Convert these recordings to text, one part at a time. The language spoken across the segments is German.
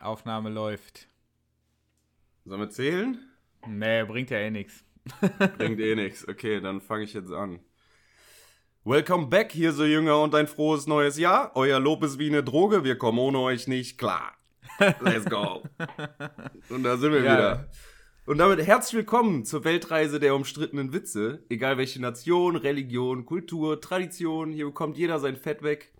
Aufnahme läuft. Sollen wir zählen? Nee, bringt ja eh nichts. Bringt eh nichts. Okay, dann fange ich jetzt an. Welcome back, hier so Jünger und ein frohes neues Jahr. Euer Lob ist wie eine Droge, wir kommen ohne euch nicht klar. Let's go. und da sind wir Ja. wieder. Und damit herzlich willkommen zur Weltreise der umstrittenen Witze. Egal welche Nation, Religion, Kultur, Tradition, hier bekommt jeder sein Fett weg.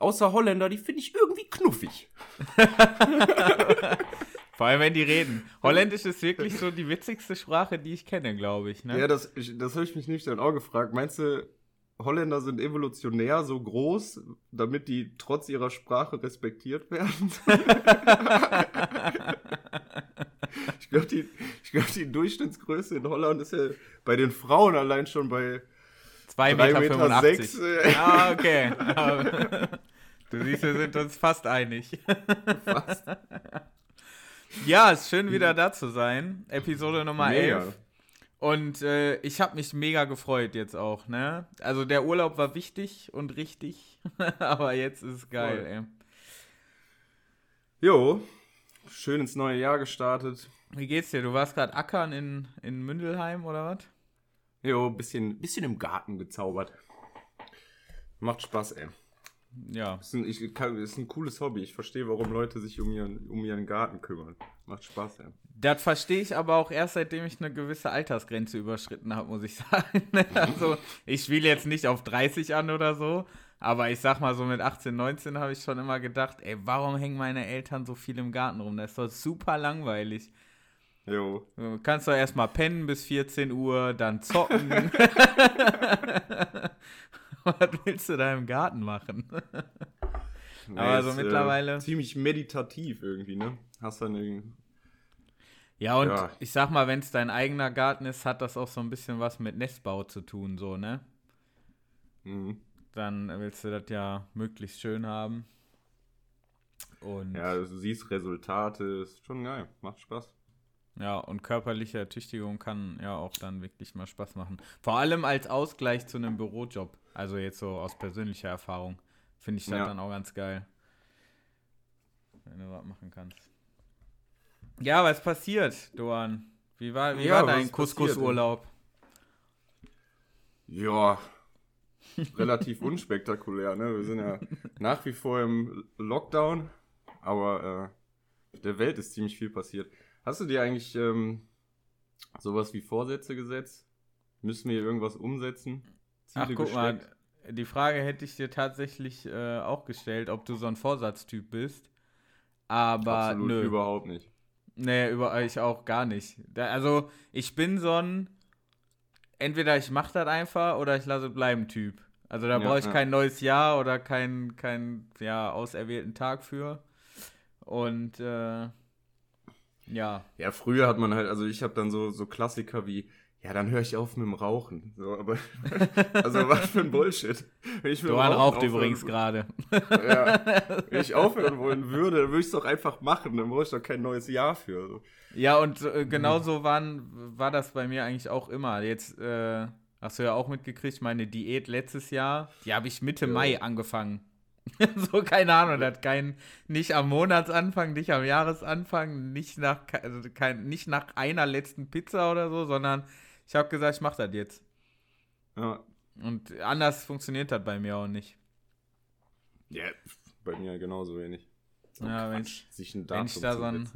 Außer Holländer, die finde ich irgendwie knuffig. Vor allem, wenn die reden. Holländisch ist wirklich so die witzigste Sprache, die ich kenne, glaube ich. Ne? Ja, das, ich- das habe ich mich nüchtern auch gefragt. Meinst du, Holländer sind evolutionär so groß, damit die trotz ihrer Sprache respektiert werden? ich glaube, die, ich glaub, die Durchschnittsgröße in Holland ist ja bei den Frauen allein schon bei 2,85 3,85 Meter. Meter. 85. Sechs, äh, Ah, okay. Aber du siehst, wir sind uns fast einig. fast. Ja, ist schön wieder da zu sein. Episode Nummer Mega. 11. Und äh, ich habe mich mega gefreut jetzt auch, ne? Also der Urlaub war wichtig und richtig, aber jetzt ist es geil, Voll. ey. Jo, schön ins neue Jahr gestartet. Wie geht's dir? Du warst gerade ackern in, in Mündelheim oder was? Jo, bisschen, bisschen im Garten gezaubert. Macht Spaß, ey. Ja. Ist ein, ich, kann, ist ein cooles Hobby. Ich verstehe, warum Leute sich um ihren, um ihren Garten kümmern. Macht Spaß, ja. Das verstehe ich aber auch erst, seitdem ich eine gewisse Altersgrenze überschritten habe, muss ich sagen. also, ich spiele jetzt nicht auf 30 an oder so, aber ich sag mal so mit 18, 19 habe ich schon immer gedacht, ey, warum hängen meine Eltern so viel im Garten rum? Das ist doch super langweilig. Jo. Du kannst doch erstmal pennen bis 14 Uhr, dann zocken. Was willst du da im Garten machen? Nee, Aber so ist, mittlerweile- Äh, ziemlich meditativ irgendwie, ne? Hast dann irgendwie. Ja, und Ja. ich sag mal, wenn es dein eigener Garten ist, hat das auch so ein bisschen was mit Nestbau zu tun, so, ne? Mhm. dann willst du das ja möglichst schön haben. Und. Ja, du siehst Resultate, ist schon geil. Macht Spaß. Und körperliche Ertüchtigung kann ja auch dann wirklich mal Spaß machen. Vor allem als Ausgleich zu einem Bürojob. Also jetzt so aus persönlicher Erfahrung. Finde ich das Ja. dann auch ganz geil. Wenn du was machen kannst. Ja, was passiert, Doan? Wie war, wie Ja, war dein Couscous-Urlaub? Ja. Relativ unspektakulär, ne? Wir sind ja nach wie vor im Lockdown, aber äh, der Welt ist ziemlich viel passiert. Hast du dir eigentlich ähm, sowas wie Vorsätze gesetzt? Müssen wir irgendwas umsetzen? Ach, Ziele guck mal, die Frage hätte ich dir tatsächlich äh, auch gestellt, ob du so ein Vorsatztyp bist. Aber Absolut nö. überhaupt nicht. Nee, über ich auch gar nicht. Da, also, ich bin so ein entweder ich mach das einfach oder ich lasse bleiben Typ. Also da Ja, brauche ich ja. kein neues Jahr oder keinen kein, ja, auserwählten Tag für. Und äh, ja. Ja, früher hat man halt, also ich habe dann so, so Klassiker wie, ja, dann höre ich auf mit dem Rauchen. So, aber, also was für ein Bullshit. Wenn ich Rauchen raucht aufhören- übrigens gerade. Ja, wenn ich aufhören wollen würde, dann würde ich es doch einfach machen. Dann brauche ich doch kein neues Jahr für. So. Ja, und äh, genauso waren, war das bei mir eigentlich auch immer. Jetzt äh, hast du ja auch mitgekriegt, meine Diät letztes Jahr, die habe ich Mitte Ja. Mai angefangen. so, keine Ahnung, das hat kein, nicht am Monatsanfang, nicht am Jahresanfang, nicht nach, also kein, nicht nach einer letzten Pizza oder so, sondern ich habe gesagt, ich mache das jetzt. Ja. Und anders funktioniert das bei mir auch nicht. ja, bei mir genauso wenig. So Ja, wenn ich- sich ein wenn ich da so ein-.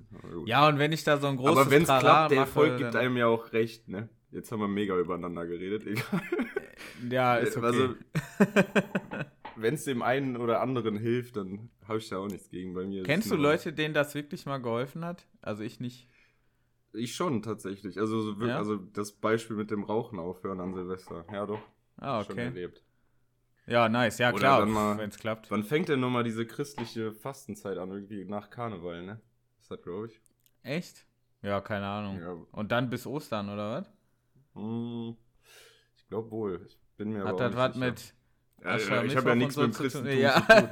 Ja, und wenn ich da so ein großes Aber wenn es klappt, der mache, Erfolg gibt dann- einem ja auch recht, ne? Jetzt haben wir mega übereinander geredet. Egal. Ja, ist okay. Also, wenn es dem einen oder anderen hilft, dann habe ich da auch nichts gegen bei mir. Kennst du Leute, denen das wirklich mal geholfen hat? Also ich nicht. Ich schon, tatsächlich. Also, Ja? also das Beispiel mit dem Rauchen aufhören an Silvester. Ja, doch. Ah, Schon okay. erlebt. Ja, nice. Ja, Oder klar, dann mal- wenn es klappt. Wann fängt denn nochmal diese christliche Fastenzeit an? Irgendwie nach Karneval, ne? Ist das, glaube ich. Echt? Ja, keine Ahnung. Ja. Und dann bis Ostern, oder was? Hm, ich glaube wohl. Ich bin mir Hat aber das was mit Ja, ich Aschermittwoch habe ja nichts mit dem zu Christentum tun? Ja. zu tun.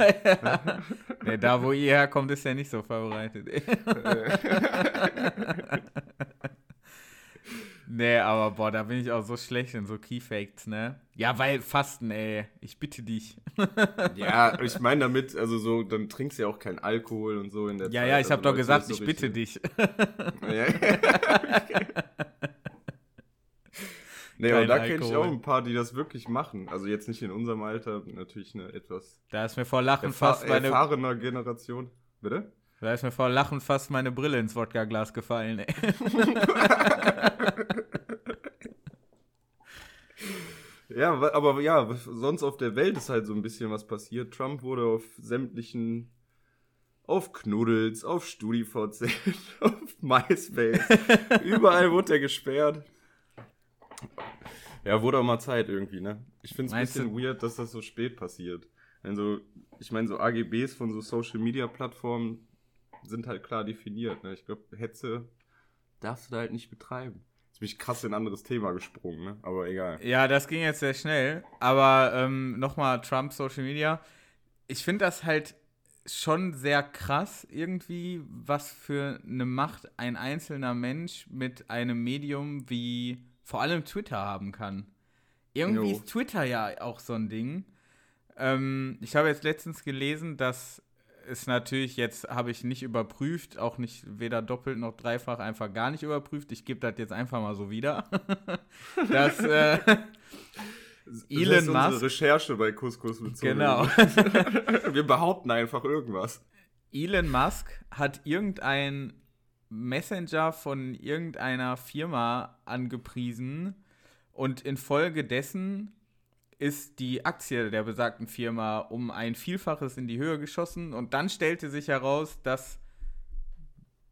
nee, da, wo ihr herkommt, ist ja nicht so vorbereitet. Nee, aber boah, da bin ich auch so schlecht in so Keyfacts, ne? Ja, weil Fasten, ey, ich bitte dich. ja, ich meine damit, also so, dann trinkst du ja auch keinen Alkohol und so in der ja, Zeit. Ja, ich also habe doch gesagt, so ich bitte dich. ja. Nee, aber da kenne ich auch ein paar, die das wirklich machen. Also jetzt nicht in unserem Alter, natürlich eine etwas. Da ist mir vor Lachen erfahr fast meine. erfahrener Generation. Bitte? Da ist mir vor Lachen fast meine Brille ins Wodka-Glas gefallen, ey. ja, aber ja, sonst auf der Welt ist halt so ein bisschen was passiert. Trump wurde auf sämtlichen auf Knuddels, auf StudiVZ, auf MySpace. Überall wurde er gesperrt. Ja, wurde auch mal Zeit irgendwie, ne? Ich finde es ein bisschen du? weird, dass das so spät passiert. Also, ich meine, so AGBs von so Social Media Plattformen sind halt klar definiert, ne? Ich glaube, Hetze darfst du da halt nicht betreiben. Jetzt bin ich krass in ein anderes Thema gesprungen, ne? Aber egal. Ja, das ging jetzt sehr schnell. Aber ähm, nochmal Trump Social Media. Ich finde das halt schon sehr krass irgendwie, was für eine Macht ein einzelner Mensch mit einem Medium wie vor allem Twitter haben kann. Irgendwie jo. ist Twitter ja auch so ein Ding. Ähm, ich habe jetzt letztens gelesen, dass es natürlich jetzt, habe ich nicht überprüft, auch nicht weder doppelt noch dreifach, einfach gar nicht überprüft. Ich gebe das jetzt einfach mal so wieder. dass äh, Elon das Musk. Recherche bei Couscous mit Genau. Wir behaupten einfach irgendwas. Elon Musk hat irgendein Messenger von irgendeiner Firma angepriesen und infolgedessen ist die Aktie der besagten Firma um ein Vielfaches in die Höhe geschossen und dann stellte sich heraus, dass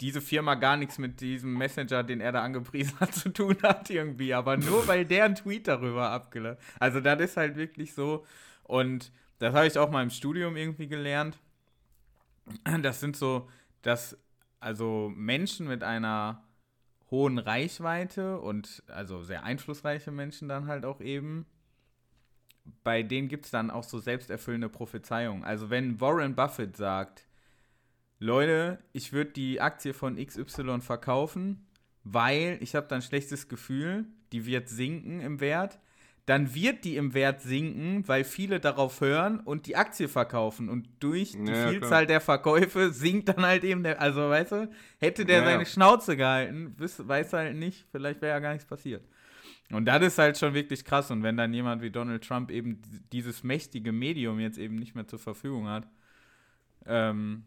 diese Firma gar nichts mit diesem Messenger, den er da angepriesen hat, zu tun hat irgendwie, aber nur weil der einen Tweet darüber abgelassen. Also das ist halt wirklich so und das habe ich auch mal im Studium irgendwie gelernt. Das sind so, dass also Menschen mit einer hohen Reichweite und also sehr einflussreiche Menschen dann halt auch eben, bei denen gibt es dann auch so selbsterfüllende Prophezeiungen. Also wenn Warren Buffett sagt, Leute, ich würde die Aktie von XY verkaufen, weil ich habe dann ein schlechtes Gefühl, die wird sinken im Wert, dann wird die im Wert sinken, weil viele darauf hören und die Aktie verkaufen. Und durch die ja, Vielzahl klar. der Verkäufe sinkt dann halt eben der. Also, weißt du, hätte der ja, seine Schnauze gehalten, weiß, weiß halt nicht, vielleicht wäre ja gar nichts passiert. Und das ist halt schon wirklich krass. Und wenn dann jemand wie Donald Trump eben dieses mächtige Medium jetzt eben nicht mehr zur Verfügung hat, ähm,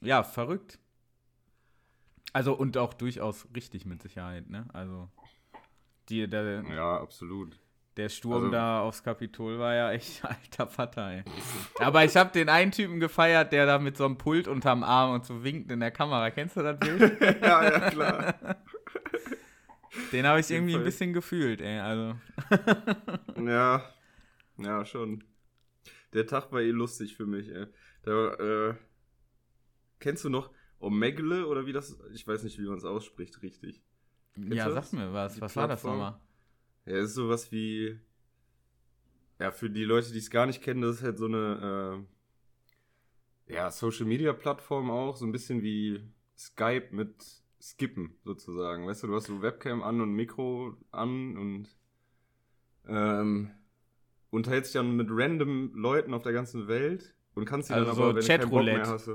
ja, verrückt. Also, und auch durchaus richtig mit Sicherheit, ne? Also, die, der, ja, absolut. Der Sturm also, da aufs Kapitol war ja echt alter Vater, ey. Aber ich habe den einen Typen gefeiert, der da mit so einem Pult unterm Arm und so winkt in der Kamera. Kennst du das Bild? ja, ja, klar. Den habe ich irgendwie ein bisschen gefühlt, ey. Also. ja, ja, schon. Der Tag war eh lustig für mich, ey. Da, äh, kennst du noch Omegle oder wie das? Ich weiß nicht, wie man es ausspricht, richtig. Kennst ja, sag mir was. Die was Plattform? war das nochmal? Ja, ist sowas wie. Ja, für die Leute, die es gar nicht kennen, das ist halt so eine. Äh, ja, Social Media Plattform auch. So ein bisschen wie Skype mit Skippen sozusagen. Weißt du, du hast so Webcam an und Mikro an und. Ähm, unterhältst dich dann mit random Leuten auf der ganzen Welt und kannst sie also dann aber, wenn du keinen Bock mehr hast.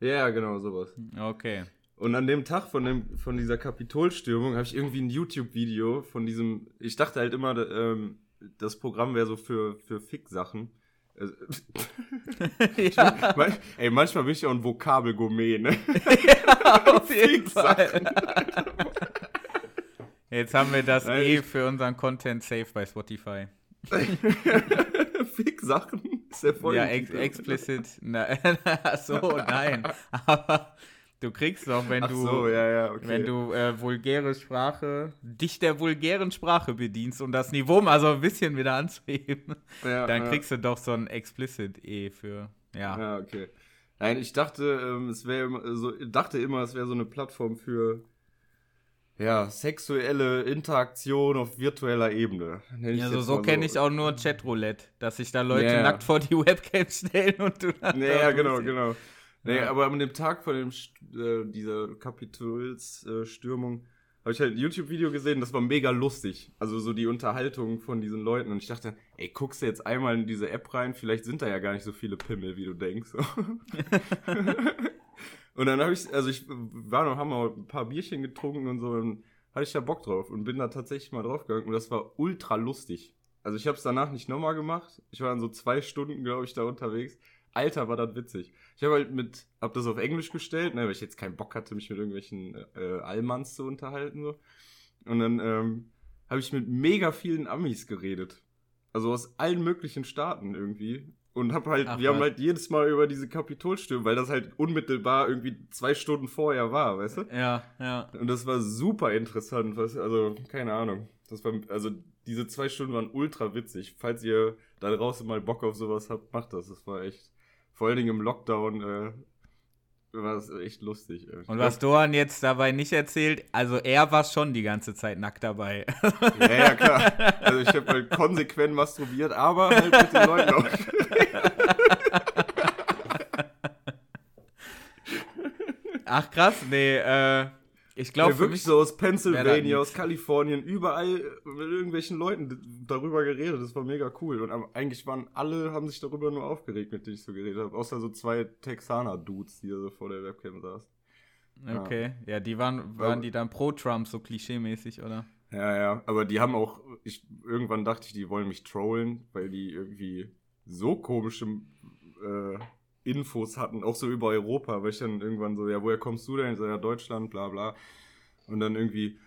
Ja, genau, sowas. Okay. Und an dem Tag von, dem, von dieser Kapitolstürmung habe ich irgendwie ein YouTube-Video von diesem. Ich dachte halt immer, ähm, das Programm wäre so für, für Fick-Sachen. Also, ja. Bin, ey, manchmal bin ich ja ein Vokabelgourmet, ne? ja, auf jeden Fall. Jetzt haben wir das Nein, eh für unseren Content safe bei Spotify. Fick-Sachen ist ja voll. Ja, ex explicit. Na, so, nein. Aber Du kriegst doch, wenn du, so, ja, ja, okay. wenn du äh, vulgäre Sprache, dich der vulgären Sprache bedienst, um das Niveau mal so ein bisschen wieder anzuheben, ja, dann kriegst du doch so ein Explicit E für, ja. Ja, okay. Nein, ich dachte, ähm, es wäre so, dachte immer, es wäre so eine Plattform für ja, sexuelle Interaktion auf virtueller Ebene. Ja, also so, so kenne ich auch nur Chatroulette, dass sich da Leute yeah. nackt vor die Webcam stellen und du dann. Ja, genau, genau. Nee, ja. aber an dem Tag von dem, äh, dieser Kapitolsstürmung habe ich halt ein YouTube-Video gesehen, das war mega lustig. Also so die Unterhaltung von diesen Leuten. Und ich dachte, ey, guckst du jetzt einmal in diese App rein, vielleicht sind da ja gar nicht so viele Pimmel, wie du denkst. und dann habe ich, also ich war noch, haben wir ein paar Bierchen getrunken und so, und hatte ich da Bock drauf und bin da tatsächlich mal drauf gegangen und das war ultra lustig. Also ich habe es danach nicht nochmal gemacht. Ich war dann so zwei Stunden, glaube ich, da unterwegs. Alter, war das witzig. Ich habe halt mit, hab das auf Englisch gestellt, ne, weil ich jetzt keinen Bock hatte, mich mit irgendwelchen äh, Allmanns zu unterhalten. So. Und dann ähm, habe ich mit mega vielen Amis geredet. Also aus allen möglichen Staaten irgendwie. Und hab halt, Ach, wir was. haben halt jedes Mal über diese Kapitolstürme, weil das halt unmittelbar irgendwie zwei Stunden vorher war, weißt du? Ja, ja. Und das war super interessant, was, also, keine Ahnung. Das war, also, diese zwei Stunden waren ultra witzig. Falls ihr da draußen mal Bock auf sowas habt, macht das. Das war echt vor allen Dingen im Lockdown äh, war das echt lustig. Und was Doran jetzt dabei nicht erzählt, also er war schon die ganze Zeit nackt dabei. Ja, ja, klar. Also ich habe halt konsequent masturbiert, aber halt mit den Leuten auch. Ach krass, nee, äh, ich glaube, ja, wirklich so aus Pennsylvania, aus Kalifornien, überall mit irgendwelchen Leuten darüber geredet. Das war mega cool. Und eigentlich waren alle, haben sich darüber nur aufgeregt, mit denen ich so geredet habe. Außer so zwei Texaner-Dudes, die so vor der Webcam saßen. Okay, ja, ja die waren, waren die dann pro Trump, so klischee-mäßig, oder? Ja, ja, aber die haben auch, ich, irgendwann dachte ich, die wollen mich trollen, weil die irgendwie so komische äh, Infos hatten, auch so über Europa, weil ich dann irgendwann so, ja, woher kommst du denn? Ich so, ja, Deutschland, bla bla. Und dann irgendwie,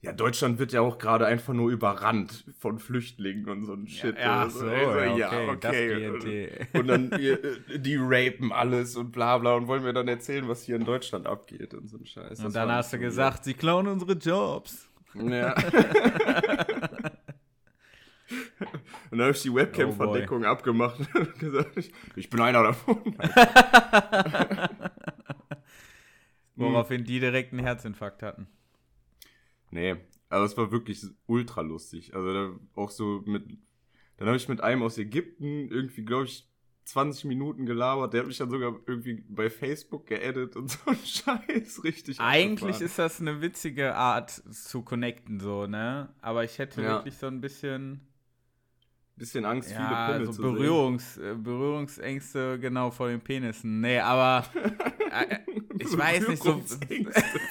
ja, Deutschland wird ja auch gerade einfach nur überrannt von Flüchtlingen und so ein Shit. Ja, ja, so, so, ja, okay. okay. Und, und, dann, äh, die rapen alles und bla bla und wollen mir dann erzählen, was hier in Deutschland abgeht und so ein Scheiß. Und das dann hast du gesagt, sie klauen unsere Jobs. Ja. Und dann habe ich die Webcam-Verdeckung oh abgemacht und gesagt, ich, ich bin einer davon. Woraufhin die direkt einen Herzinfarkt hatten. Nee, aber es war wirklich ultra lustig. Also da auch so mit. Dann habe ich mit einem aus Ägypten irgendwie, glaube ich, 20 Minuten gelabert. Der hat mich dann sogar irgendwie bei Facebook geedit und so ein Scheiß richtig. Eigentlich ist das eine witzige Art zu connecten, so, ne? Aber ich hätte ja. wirklich so ein bisschen bisschen Angst, ja, viele Pimmel so zu Berührungs, sehen. Äh, Berührungsängste genau vor den Penissen. Nee, aber äh, ich weiß nicht so.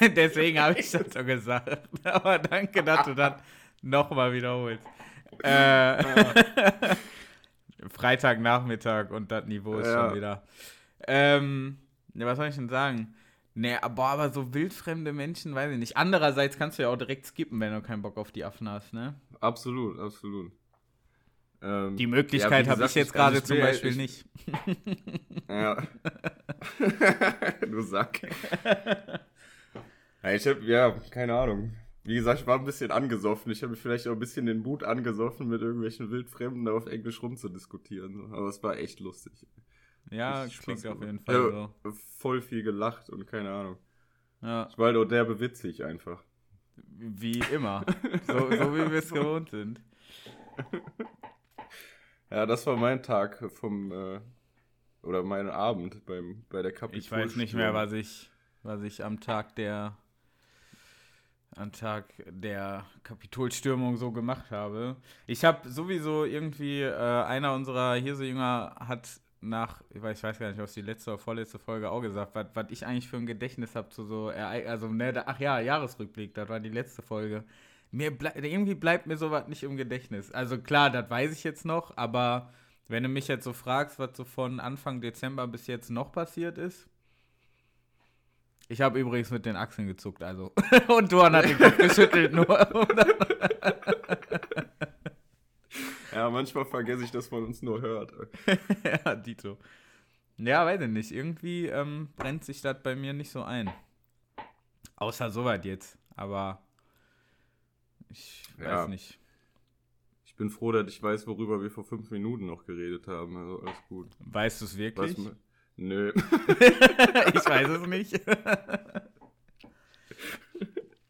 deswegen habe ich das so gesagt. Aber danke, dass du das nochmal wiederholst. Äh, Freitagnachmittag und das Niveau ist ja. schon wieder. Ähm, was soll ich denn sagen? Nee, aber, aber so wildfremde Menschen, weiß ich nicht. Andererseits kannst du ja auch direkt skippen, wenn du keinen Bock auf die Affen hast, ne? Absolut, absolut. Ähm, die Möglichkeit ja, habe ich jetzt gerade zum Beispiel ich, nicht. Ja. du Sack. ja, ich habe, ja, keine Ahnung. Wie gesagt, ich war ein bisschen angesoffen. Ich habe vielleicht auch ein bisschen den Mut angesoffen, mit irgendwelchen Wildfremden da auf Englisch rumzudiskutieren. Aber es war echt lustig. Ja, klingt auf jeden Fall ja, so. Voll viel gelacht und keine Ahnung. Ja. Ich war halt auch derbe witzig einfach. Wie immer. so, so wie wir es gewohnt sind. Ja, das war mein Tag vom äh, oder mein Abend beim bei der Kapitol. Ich weiß nicht mehr, was ich was ich am Tag der am Tag der Kapitolstürmung so gemacht habe. Ich habe sowieso irgendwie äh, einer unserer Hirsejünger hat nach, ich weiß, ich weiß gar nicht, was die letzte oder vorletzte Folge auch gesagt, was, was ich eigentlich für ein Gedächtnis habe zu so, also, ne, da, ach ja, Jahresrückblick, das war die letzte Folge mir ble irgendwie bleibt mir sowas nicht im Gedächtnis. Also klar, das weiß ich jetzt noch, aber wenn du mich jetzt so fragst, was so von Anfang Dezember bis jetzt noch passiert ist. Ich habe übrigens mit den Achseln gezuckt, also. Und Duan hat den Kopf geschüttelt, nur. ja, manchmal vergesse ich, dass man uns nur hört. ja, Dito. Ja, weiß ich nicht. Irgendwie ähm, brennt sich das bei mir nicht so ein. Außer soweit jetzt. Aber ich weiß ja. nicht. Ich bin froh, dass ich weiß, worüber wir vor fünf Minuten noch geredet haben. Also alles gut. Weißt du es wirklich? Weiß, nö. ich weiß es nicht.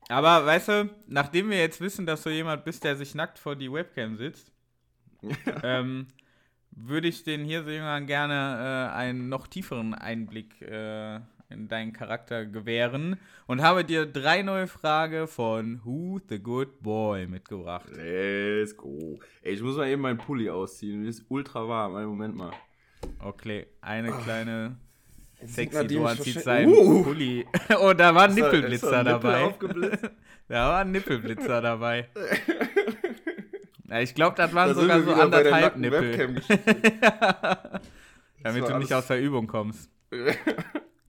Aber weißt du, nachdem wir jetzt wissen, dass du jemand bist, der sich nackt vor die Webcam sitzt, ähm, würde ich den hier Hirsejüngern gerne äh, einen noch tieferen Einblick äh, in deinen Charakter gewähren und habe dir drei neue Fragen von Who the Good Boy mitgebracht. Let's go. Ey, ich muss mal eben meinen Pulli ausziehen. Mir ist ultra warm. Einen Moment mal. Okay, eine kleine sexy Doan zieht seinen Uh. Pulli. Oh, da war ein Nippelblitzer Nippel dabei. Da war ein Nippelblitzer dabei. Ja, ich glaube, das waren Da sogar so anderthalb Nippel. Damit du nicht aus der Übung kommst.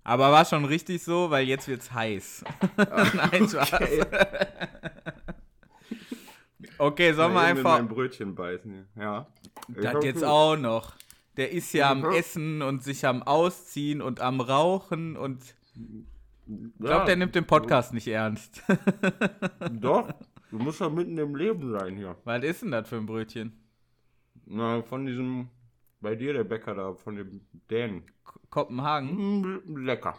Aber war schon richtig so, weil jetzt wird's heiß. Nein, Spaß. Okay. Okay, sollen wir eben in einfach. mein Brötchen beißen. Ja. Das jetzt auch noch. Der ist ja am Essen und sich am Ausziehen und am Rauchen und ich glaube, der nimmt den Podcast nicht ernst. Doch, du musst ja mitten im Leben sein hier. Was ist denn das für ein Brötchen? Na, von diesem, bei dir der Bäcker da, von dem Dänen. Kopenhagen? Mm, lecker.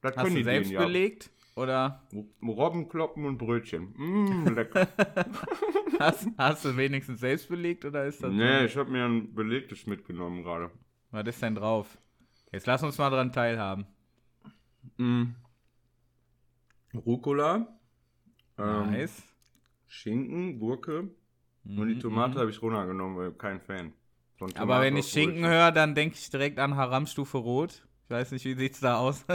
Das Hast können du die selbst Dänen ja. belegt? Oder Robbenkloppen und Brötchen. Mm, lecker. hast, hast du wenigstens selbst belegt oder ist das nee, so? ich habe mir ein belegtes mitgenommen gerade. Was ist denn drauf? Jetzt lass uns mal dran teilhaben. Mm. Rucola. Ähm, Nice. Schinken, Gurke. Und die Mhm, Tomate mhm. habe ich runtergenommen, weil kein Fan. Von Aber wenn ich Schinken Brötchen. höre, dann denke ich direkt an Haramstufe Rot. Ich weiß nicht, wie sieht's da aus?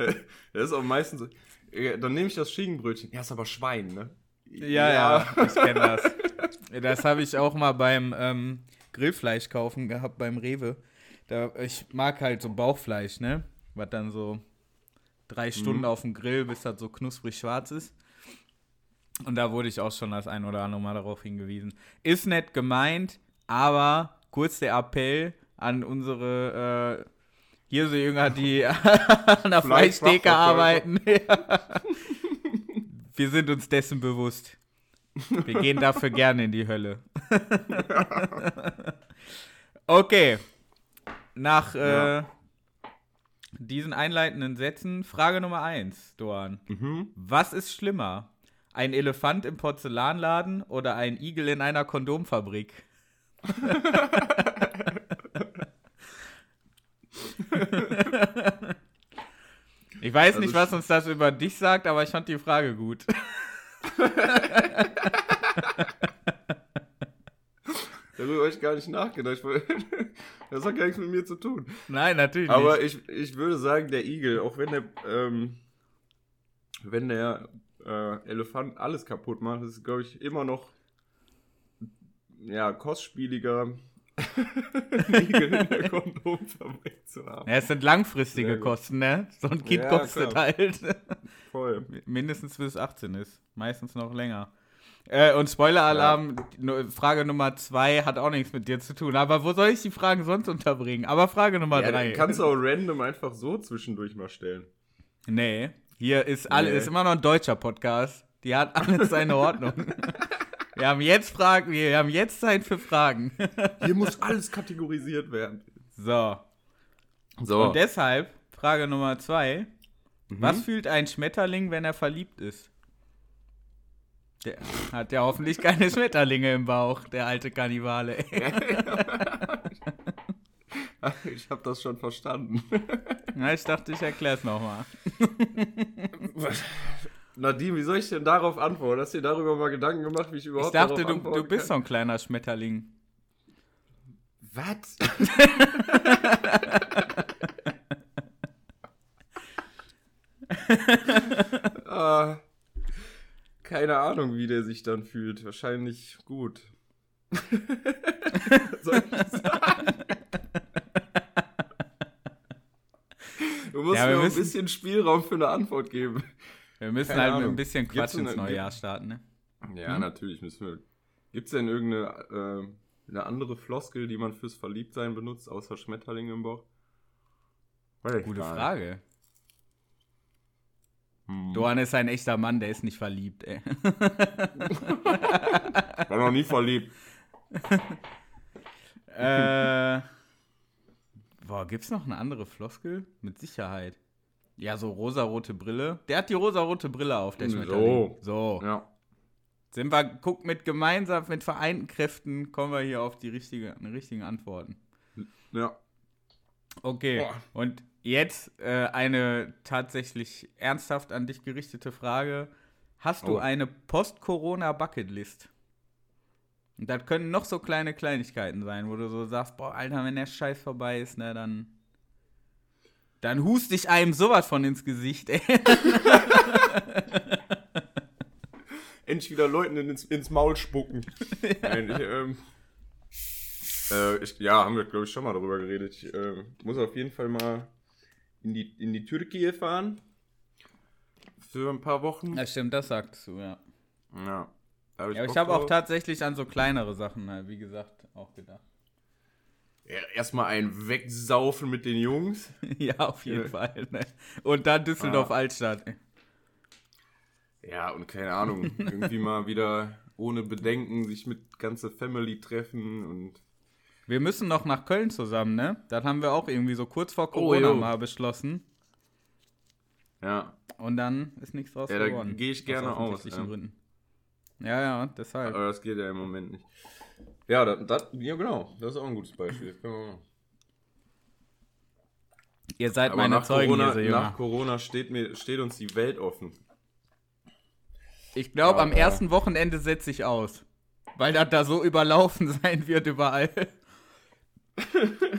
Das ist auch meistens so. Ja, Dann nehme ich das Schinkenbrötchen. Ja, ist aber Schwein, ne? Ja, ja, ich kenne das. Das habe ich auch mal beim ähm, Grillfleisch kaufen gehabt, beim Rewe. Da, ich mag halt so Bauchfleisch, ne? Was dann so drei Stunden auf dem Grill, bis das so knusprig schwarz ist. Und da wurde ich auch schon das ein oder andere Mal darauf hingewiesen. Ist nett gemeint, aber kurz der Appell an unsere äh, hier so Jünger, die an der Fleischtheke Fleischfachverkäufer. arbeiten. Wir sind uns dessen bewusst. Wir gehen dafür gerne in die Hölle. okay. Nach äh, Ja. diesen einleitenden Sätzen, Frage Nummer eins, Doan. Mhm. Was ist schlimmer? Ein Elefant im Porzellanladen oder ein Igel in einer Kondomfabrik? ich weiß Also nicht, was uns das über dich sagt, aber ich fand die Frage gut. Darüber habe ich gar nicht nachgedacht. Das hat gar nichts mit mir zu tun. Nein, natürlich Aber nicht. ich, ich würde sagen, der Igel, auch wenn der, ähm, wenn der äh, Elefant alles kaputt macht, ist glaube ich, immer noch ja, kostspieliger, Igel in der Kondomfabrik zu haben. Ja, es sind langfristige. Kosten, ne? So ein Kind Ja, kostet klar. halt Voll. mindestens bis 18 ist. Meistens noch länger. Äh, und Spoiler-Alarm, nu- Frage Nummer zwei hat auch nichts mit dir zu tun. Aber wo soll ich die Fragen sonst unterbringen? Aber Frage Nummer Ja, drei. kannst du auch random einfach so zwischendurch mal stellen. Nee, hier ist alles, Nee. ist immer noch ein deutscher Podcast. Die hat alles seine Ordnung. wir haben jetzt Fragen, wir haben jetzt Zeit für Fragen. Hier muss alles kategorisiert werden. so. So. Und deshalb, Frage Nummer zwei. Mhm. Was fühlt ein Schmetterling, wenn er verliebt ist? Der hat ja hoffentlich keine Schmetterlinge im Bauch, der alte Kannibale. ich habe das schon verstanden. Na, ich dachte, ich erkläre es nochmal. Nadine, wie soll ich denn darauf antworten? Hast du dir darüber mal Gedanken gemacht, wie ich Ich überhaupt dachte, darauf du, du bist so ein kleiner Schmetterling. Was? ah, keine Ahnung, wie der sich dann fühlt. Wahrscheinlich gut. Soll ich sagen? Du musst Ja, mir auch ein müssen- bisschen Spielraum für eine Antwort geben. Wir müssen Keine halt mit Ahnung. ein bisschen Quatsch ins neue Jahr starten, ne? Ja, Hm? natürlich müssen wir. Gibt es denn irgendeine äh, eine andere Floskel, die man fürs Verliebtsein benutzt, außer Schmetterlinge im Bauch? Gute nicht. Frage. Hm. Doan ist ein echter Mann, der ist nicht verliebt, ey. War noch nie verliebt. äh. Boah, gibt's noch eine andere Floskel? Mit Sicherheit. Ja, so rosarote Brille. Der hat die rosarote Brille auf, der So. Schmetterling. So. Ja. Sind wir, guck, mit gemeinsam, mit vereinten Kräften kommen wir hier auf die richtige, richtigen Antworten. Ja. Okay. Boah. Und jetzt äh, eine tatsächlich ernsthaft an dich gerichtete Frage. Hast du Oh. eine Post-Corona-Bucketlist? Und das können noch so kleine Kleinigkeiten sein, wo du so sagst, boah, Alter, wenn der Scheiß vorbei ist, ne, dann. Dann hust dich einem sowas von ins Gesicht, ey. Endlich wieder Leuten ins, ins Maul spucken. Nein, ich, ähm, äh, ich, ja, haben wir, glaube ich, schon mal darüber geredet. Ich äh, muss auf jeden Fall mal in die, in die Türkei fahren. Für ein paar Wochen. Ja, stimmt, das sagst du, ja. Ja. Da hab Ja, ich habe auch tatsächlich an so kleinere Sachen, halt, wie gesagt, auch gedacht. Ja, Erstmal ein Wegsaufen mit den Jungs. ja, auf jeden Ja. Fall. Ne? Und dann Düsseldorf Ah. Ja, und keine Ahnung, irgendwie mal wieder ohne Bedenken sich mit ganze Family treffen und Wir müssen noch nach Köln zusammen, ne? Das haben wir auch irgendwie so kurz vor Oh, Corona jo. mal beschlossen. ja, Und dann ist nichts draus Ja, da geworden. gehe ich gerne Aus aus, ja. Gründen. Ja, ja, deshalb. aber das geht ja im Moment nicht. Ja, das, das, ja genau, das ist auch ein gutes Beispiel. Ihr seid Aber meine nach Zeugen, Corona, Jünger. nach Corona steht, mir, steht uns die Welt offen. Ich glaube, Ja, am ja. ersten Wochenende setze ich aus. Weil das da so überlaufen sein wird überall.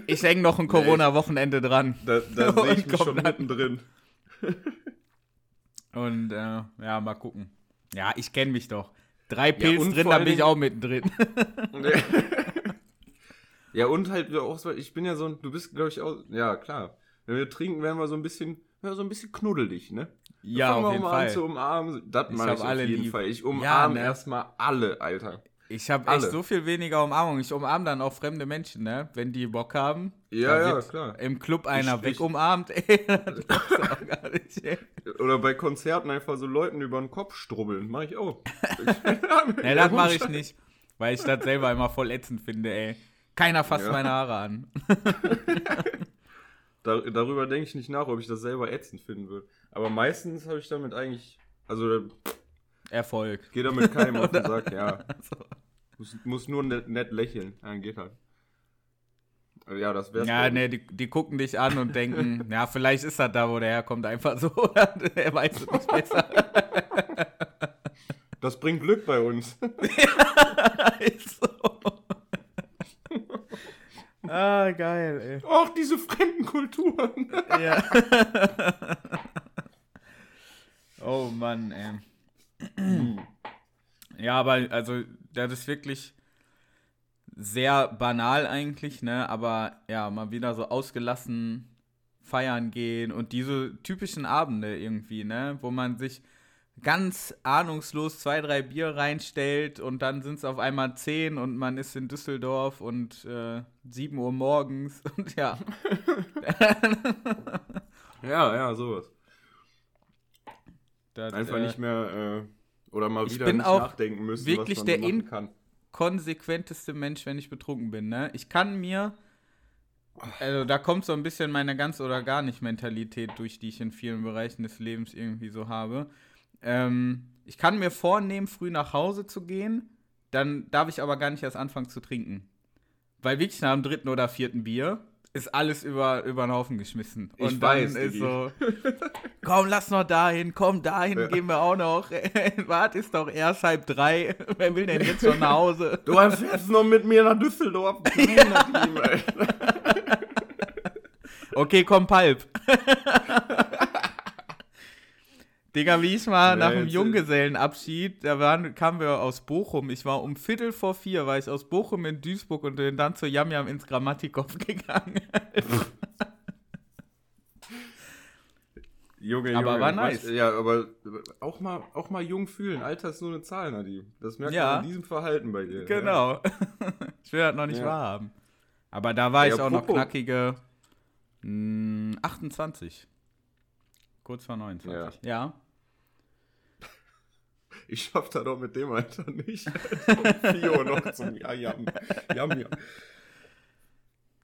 Ich hänge noch ein Corona-Wochenende dran. Da, da sehe ich mich schon dann. mittendrin. Und äh, ja, mal gucken. Ja, ich kenne mich doch. Drei Ja, Pilz und drin, da bin ich auch mittendrin. ja, und halt auch so, ich bin ja so ein, du bist, glaube ich, auch, ja, klar. Wenn wir trinken, werden wir so ein bisschen, ja, so ein bisschen knuddelig, ne? ja, auf wir jeden mal an Fall. zu umarmen. Das mache ich auf jeden lieb. Fall. Ich Ja, umarme ne? erstmal alle, Alter. Ich habe echt so viel weniger Umarmung. Ich umarme dann auch fremde Menschen, ne? Wenn die Bock haben. Ja, ja, klar. Im Club einer ich- wegumarmt, ey. Das glaubst du auch gar nicht, ey. Oder bei Konzerten einfach so Leuten über den Kopf strubbeln. Mach ich auch. Ne, das mache ich nicht. Weil ich das selber immer voll ätzend finde, ey. Keiner fasst Ja. meine Haare an. Da, darüber denke ich nicht nach, ob ich das selber ätzend finden würde. Aber meistens habe ich damit eigentlich, also da Erfolg. geht damit keinem auf den Sack, ja. So. Muss, muss nur nett, nett lächeln, dann geht halt. Ja, das wäre Ja, ne, die, die gucken dich an und denken, ja, vielleicht ist das da, wo der herkommt, einfach so. Er weiß es nicht besser. Das bringt Glück bei uns. Ist so. ah, geil, ey. Ach, diese fremden Kulturen. Ja. oh Mann, ey. ja, aber also, das ist wirklich sehr banal eigentlich, ne? Aber ja, mal wieder so ausgelassen feiern gehen und diese typischen Abende irgendwie, ne? Wo man sich ganz ahnungslos zwei, drei Bier reinstellt und dann sind es auf einmal zehn und man ist in Düsseldorf und äh, 7 Uhr morgens und ja. Ja, ja, sowas. Das, Einfach äh, nicht mehr, äh, oder mal ich wieder bin nicht auch nachdenken müssen, wirklich was man der machen kann. konsequenteste Mensch, wenn ich betrunken bin, ne? Ich kann mir, also da kommt so ein bisschen meine ganz oder gar nicht Mentalität durch, die ich in vielen Bereichen des Lebens irgendwie so habe. Ähm, ich kann mir vornehmen, früh nach Hause zu gehen, dann darf ich aber gar nicht erst anfangen zu trinken. Weil wirklich nach dem dritten oder vierten Bier ist alles über, über den Haufen geschmissen. Ich Und weiß, dann ist Digi. so, komm, lass noch dahin, komm, dahin Ja. gehen wir auch noch. Wart, ist doch erst halb drei. Wer will denn jetzt schon nach Hause? Du hast jetzt noch mit mir nach Düsseldorf. Alter. Okay, komm, Palp. Digga, wie ich mal Ja, nach dem Junggesellenabschied, da waren, kamen wir aus Bochum. Ich war um Viertel vor vier, war ich aus Bochum in Duisburg und bin dann zu Yam Yam ins Grammatikhof gegangen. Junge, Aber Junge. war nice. Ja, aber auch mal, auch mal jung fühlen. Alter ist nur eine Zahl, Nadim. Das merkt Ja. man an diesem Verhalten bei dir. genau. ich will das noch nicht Ja. wahrhaben. Aber da war Ja, ich auch noch apropos- knackige mh, 28. Kurz vor 29. Ja. Ich schaff da doch mit dem Alter nicht. 4 Uhr noch zum Ja, Jam. Jam, Jam.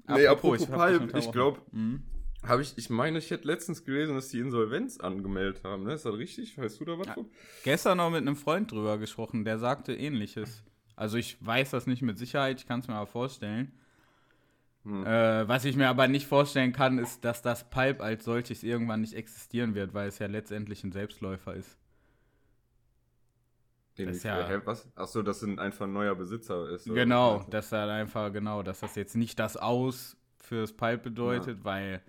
Nee, apropos ich Palm, ich unterbrochen. glaube, Mhm. habe ich, ich meine, ich hätte letztens gelesen, dass die Insolvenz angemeldet haben. Ne? Ist das richtig? Weißt du da was? von? Gestern noch mit einem Freund drüber gesprochen, der sagte ähnliches. Also ich weiß das nicht mit Sicherheit, ich kann es mir aber vorstellen. Hm. Äh, was ich mir aber nicht vorstellen kann, ist, dass das Pipe als solches irgendwann nicht existieren wird, weil es ja letztendlich ein Selbstläufer ist. Den das ja, hä, was? Achso, dass ein einfach ein neuer Besitzer ist. Genau, dass er einfach, genau, dass das jetzt nicht das Aus fürs Pipe bedeutet, ja. weil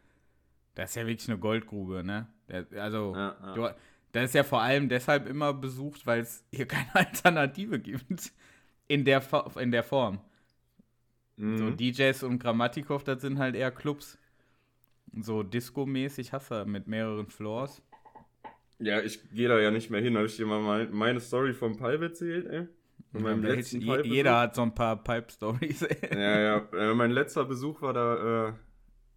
das ist ja wirklich eine Goldgrube, ne? Also, ja, ja. Du, das ist ja vor allem deshalb immer besucht, weil es hier keine Alternative gibt. In der, in der Form. Mhm. So DJs und Grammatikov, das sind halt eher Clubs. So Disco-mäßig hast du mit mehreren Floors. Ja, ich gehe da ja nicht mehr hin. Habe ich dir mal meine Story vom Pipe erzählt, ey? Von meinem ja, letzten je, jeder hat so ein paar Pipe-Stories, ey. Ja, ja. Äh, mein letzter Besuch war da, äh,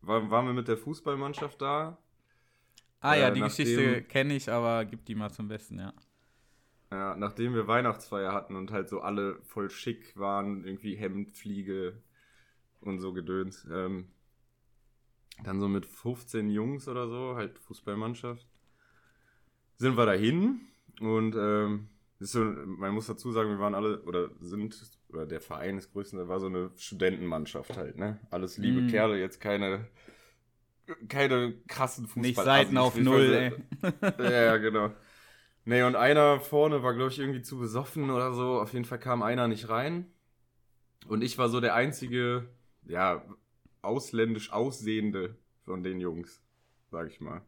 war, waren wir mit der Fußballmannschaft da. Ah äh, ja, die Geschichte kenne ich, aber gib die mal zum Besten, ja. Ja, nachdem wir Weihnachtsfeier hatten und halt so alle voll schick waren, irgendwie Hemd, Fliege und so Gedöns. Ähm, dann so mit 15 Jungs oder so, halt Fußballmannschaft sind wir dahin und ähm, so, man muss dazu sagen, wir waren alle oder sind oder der Verein ist größten, war so eine Studentenmannschaft halt, ne? Alles liebe mm. Kerle, jetzt keine keine krassen Fußball. Nicht Seiten auf Null, ey. ja, genau. Nee, und einer vorne war, glaube ich, irgendwie zu besoffen oder so. Auf jeden Fall kam einer nicht rein. Und ich war so der einzige, ja, ausländisch Aussehende von den Jungs, sag ich mal.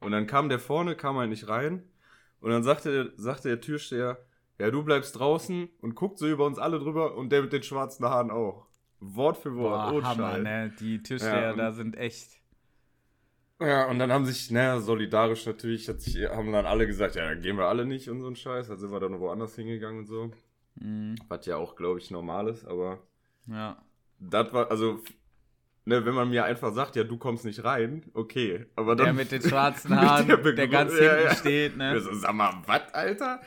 Und dann kam der vorne, kam halt nicht rein. Und dann sagte, sagte der Türsteher, ja, du bleibst draußen und guckt so über uns alle drüber und der mit den schwarzen Haaren auch. Wort für Wort. Boah, Hammer, ne? Die Türsteher ja, da sind echt. Ja, und dann haben sich, naja, solidarisch natürlich, hat sich, haben dann alle gesagt, ja, dann gehen wir alle nicht und so ein Scheiß. Dann sind wir dann woanders hingegangen und so. Mhm. Was ja auch, glaube ich, normal ist, aber. Ja. Das war, also ne, wenn man mir einfach sagt, ja, du kommst nicht rein, okay. Aber dann, der mit den schwarzen Haaren, der, der, ganz hinten ja, ja. steht, ne? So, sag mal, was, Alter?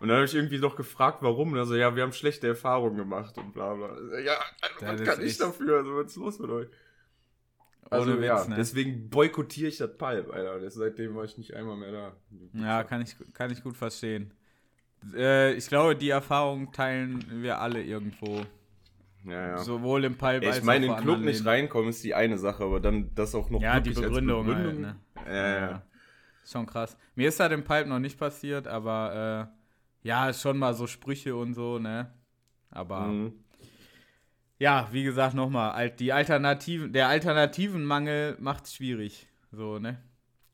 Und dann habe ich irgendwie noch gefragt, warum. Also, ja, wir haben schlechte Erfahrungen gemacht und bla bla. Ja, was kann ich dafür? Also, was ist los mit euch? Also, Ohne Witz, ja, ne? deswegen boykottiere ich das Pipe, Alter. Seitdem war ich nicht einmal mehr da. Ja, kann ich, kann ich gut verstehen. Äh, ich glaube, die Erfahrung teilen wir alle irgendwo. Ja, ja. Sowohl im Pipe als auch Ich meine, in den Club nicht reinkommen ist die eine Sache, aber dann das auch noch Ja, die Begründung, Begründung. Halt, ne? Ja, ja. Schon krass. Mir ist halt im Pipe noch nicht passiert, aber äh, ja, schon mal so Sprüche und so, ne? Aber mhm. ja, wie gesagt, nochmal, die Alternativen, der Alternativenmangel macht es schwierig. So, ne?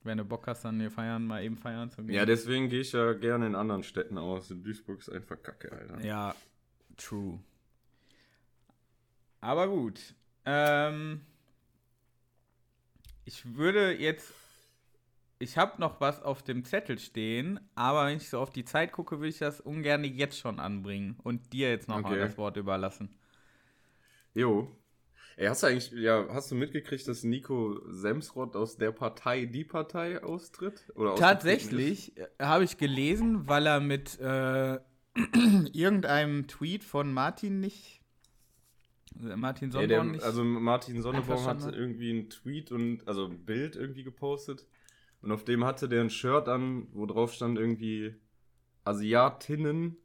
Wenn du Bock hast, dann hier feiern, mal eben feiern zu gehen. Ja, deswegen gehe ich ja gerne in anderen Städten aus. In Duisburg ist einfach kacke, Alter. Ja, true. Aber gut. Ähm, ich würde jetzt. Ich habe noch was auf dem Zettel stehen, aber wenn ich so auf die Zeit gucke, will ich das ungern jetzt schon anbringen und dir jetzt nochmal okay. das Wort überlassen. Jo. Ey, hast du eigentlich, ja, hast du mitgekriegt, dass Nico Semsrott aus der Partei die Partei austritt? Oder Tatsächlich habe ich gelesen, weil er mit äh, irgendeinem Tweet von Martin nicht Martin Sonneborn ja, der, Also Martin Sonneborn hatte irgendwie einen Tweet und also ein Bild irgendwie gepostet und auf dem hatte der ein Shirt an, wo drauf stand irgendwie Asiatinnen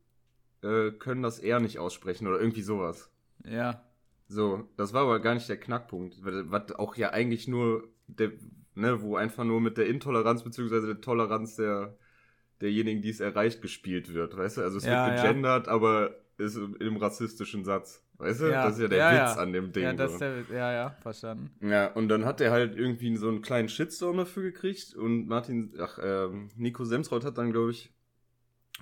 äh, können das eher nicht aussprechen oder irgendwie sowas. Ja. So, das war aber gar nicht der Knackpunkt, was auch ja eigentlich nur der, ne, wo einfach nur mit der Intoleranz beziehungsweise der Toleranz der derjenigen, die es erreicht, gespielt wird, weißt du? Also es ja, wird gegendert, ja. aber ist im rassistischen Satz. Weißt du? Ja, das ist ja der ja, Witz ja. an dem Ding. Ja, das so. der, ja, ja, verstanden. Ja, und dann hat er halt irgendwie so einen kleinen Shitstorm dafür gekriegt und Martin, ach, ähm, Nico Semsrott hat dann, glaube ich,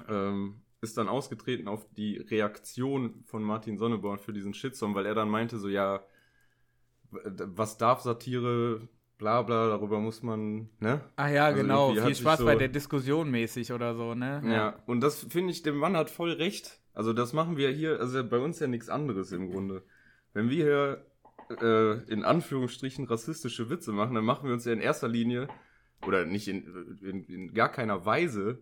ähm, ist dann ausgetreten auf die Reaktion von Martin Sonneborn für diesen Shitstorm, weil er dann meinte so, ja, was darf Satire, bla bla, darüber muss man, ne? Ach ja, also genau, viel Spaß so, bei der Diskussion mäßig oder so, ne? Ja, ja. und das finde ich, der Mann hat voll recht also das machen wir hier, also bei uns ja nichts anderes im Grunde. Wenn wir hier äh, in Anführungsstrichen rassistische Witze machen, dann machen wir uns ja in erster Linie oder nicht in, in, in gar keiner Weise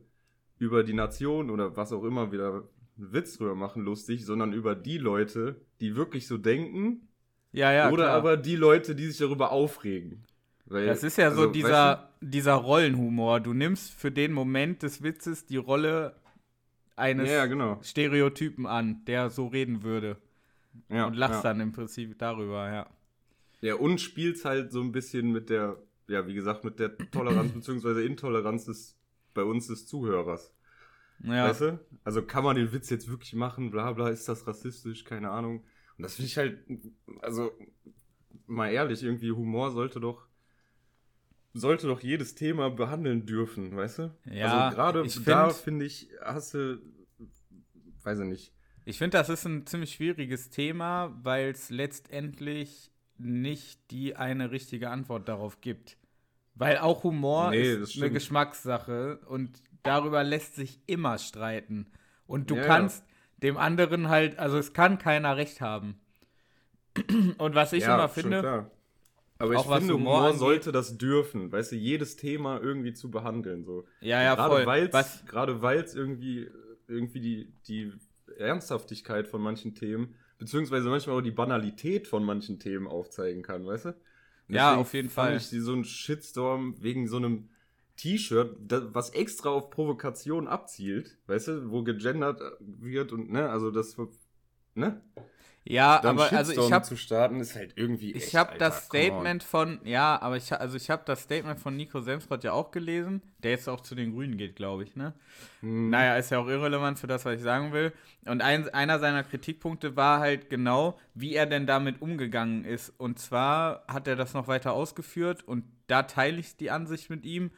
über die Nation oder was auch immer wieder einen Witz drüber machen lustig, sondern über die Leute, die wirklich so denken. Ja, ja. Oder klar. aber die Leute, die sich darüber aufregen. Weil, das ist ja also, so dieser, weißt du? dieser Rollenhumor. Du nimmst für den Moment des Witzes die Rolle eines ja, genau. Stereotypen an, der so reden würde. Ja, und lachst ja. dann im Prinzip darüber, ja. Ja, und spielt halt so ein bisschen mit der, ja, wie gesagt, mit der Toleranz bzw. Intoleranz des, bei uns des Zuhörers. Ja. Weißt du? Also kann man den Witz jetzt wirklich machen, bla bla, ist das rassistisch, keine Ahnung. Und das finde ich halt, also mal ehrlich, irgendwie Humor sollte doch sollte doch jedes Thema behandeln dürfen, weißt du? Ja, also gerade da find- finde ich, hast du, weiß ich nicht. Ich finde, das ist ein ziemlich schwieriges Thema, weil es letztendlich nicht die eine richtige Antwort darauf gibt. Weil auch Humor Nee, ist eine Geschmackssache und darüber lässt sich immer streiten. Und du Ja, ja. kannst dem anderen halt, also es kann keiner recht haben. Und was ich ja, immer finde. Aber auch ich finde, Humor Humor, sollte das dürfen, weißt du, jedes Thema irgendwie zu behandeln. So. ja, ja, gerade voll. weil's, gerade weil es irgendwie, irgendwie die, die Ernsthaftigkeit von manchen Themen, beziehungsweise manchmal auch die Banalität von manchen Themen aufzeigen kann, weißt du? Ja, auf jeden Fall. ich so ein Shitstorm wegen so einem T-Shirt, was extra auf Provokation abzielt, weißt du, wo gegendert wird und, ne, also das, ne? Ja, Dann aber also Shitstorm ich habe zu starten, ist halt irgendwie Ich echt, habe Alter, das. Statement von, ja, aber ich, also ich habe das Statement von Nico Semsrott ja auch gelesen, der jetzt auch zu den Grünen geht, glaube ich, ne? Hm. Naja, ist ja auch irrelevant für das, was ich sagen will. Und ein, einer seiner Kritikpunkte war halt genau, wie er denn damit umgegangen ist. Und zwar hat er das noch weiter ausgeführt und da teile ich die Ansicht mit ihm.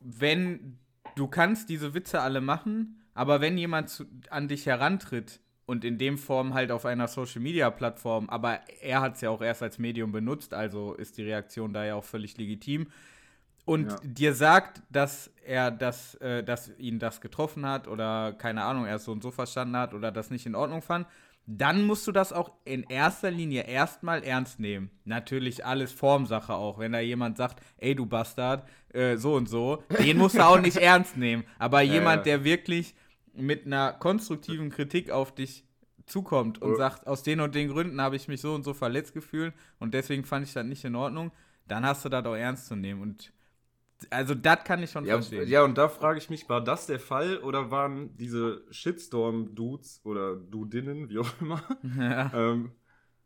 Wenn du kannst diese Witze alle machen, aber wenn jemand zu, an dich herantritt und in dem Form halt auf einer Social Media Plattform, aber er hat es ja auch erst als Medium benutzt, also ist die Reaktion da ja auch völlig legitim und Ja. dir sagt, dass er das, äh, dass ihn das getroffen hat oder keine Ahnung, er es so und so verstanden hat oder das nicht in Ordnung fand, dann musst du das auch in erster Linie erstmal ernst nehmen. Natürlich alles Formsache auch. Wenn da jemand sagt, ey du Bastard, äh, so und so, den musst du auch nicht ernst nehmen. Aber jemand, ja. der wirklich mit einer konstruktiven Kritik auf dich zukommt und Oh. sagt, aus den und den Gründen habe ich mich so und so verletzt gefühlt und deswegen fand ich das nicht in Ordnung, dann hast du das auch ernst zu nehmen. Und also das kann ich schon Ja, verstehen. ja, und da frage ich mich, war das der Fall oder waren diese Shitstorm-Dudes oder Dudinnen, wie auch immer, Ja. ähm,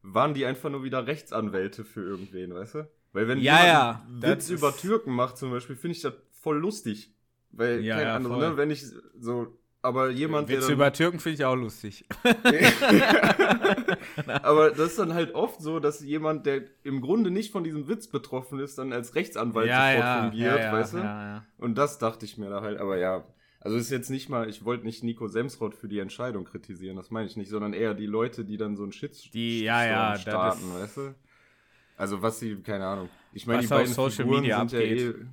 waren die einfach nur wieder Rechtsanwälte für irgendwen, weißt du? Weil wenn Ja, jemand ja, Witz über Türken macht zum Beispiel, finde ich das voll lustig. Weil Ja, kein ja, voll. ne? Wenn ich so, aber jemand, der Witze dann, über Türken finde ich auch lustig. aber das ist dann halt oft so, dass jemand, der im Grunde nicht von diesem Witz betroffen ist, dann als Rechtsanwalt sofort fungiert, ja, ja, weißt du? ja, ja. Und das dachte ich mir da halt, aber ja. Also ist jetzt nicht mal, ich wollte nicht Nico Semsrott für die Entscheidung kritisieren, das meine ich nicht, sondern eher die Leute, die dann so einen Shit Die- ja, ja, starten, weißt du? Also was sie, keine Ahnung. Ich meine, die beiden Social Figuren Media sind ja eh, abgeht.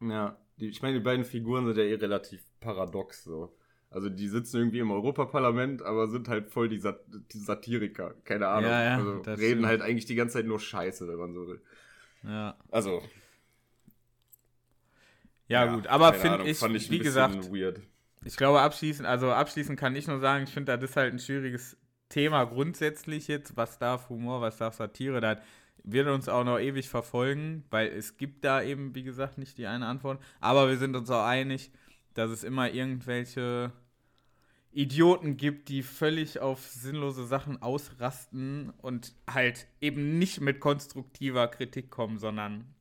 ja, die, ich meine, die beiden Figuren sind ja eh relativ paradox so. Also die sitzen irgendwie im Europaparlament, aber sind halt voll die, Sat die Satiriker, keine Ahnung. Ja, ja, also reden stimmt. halt eigentlich die ganze Zeit nur Scheiße, wenn man so will. ja. Also, Ja, gut, aber finde ich, ich wie gesagt, weird. ich glaube abschließend, also abschließend kann ich nur sagen, ich finde, das ist halt ein schwieriges Thema grundsätzlich jetzt. Was darf Humor, was darf Satire? Das wird uns auch noch ewig verfolgen, weil es gibt da eben, wie gesagt, nicht die eine Antwort. Aber wir sind uns auch einig, dass es immer irgendwelche Idioten gibt, die völlig auf sinnlose Sachen ausrasten und halt eben nicht mit konstruktiver Kritik kommen, sondern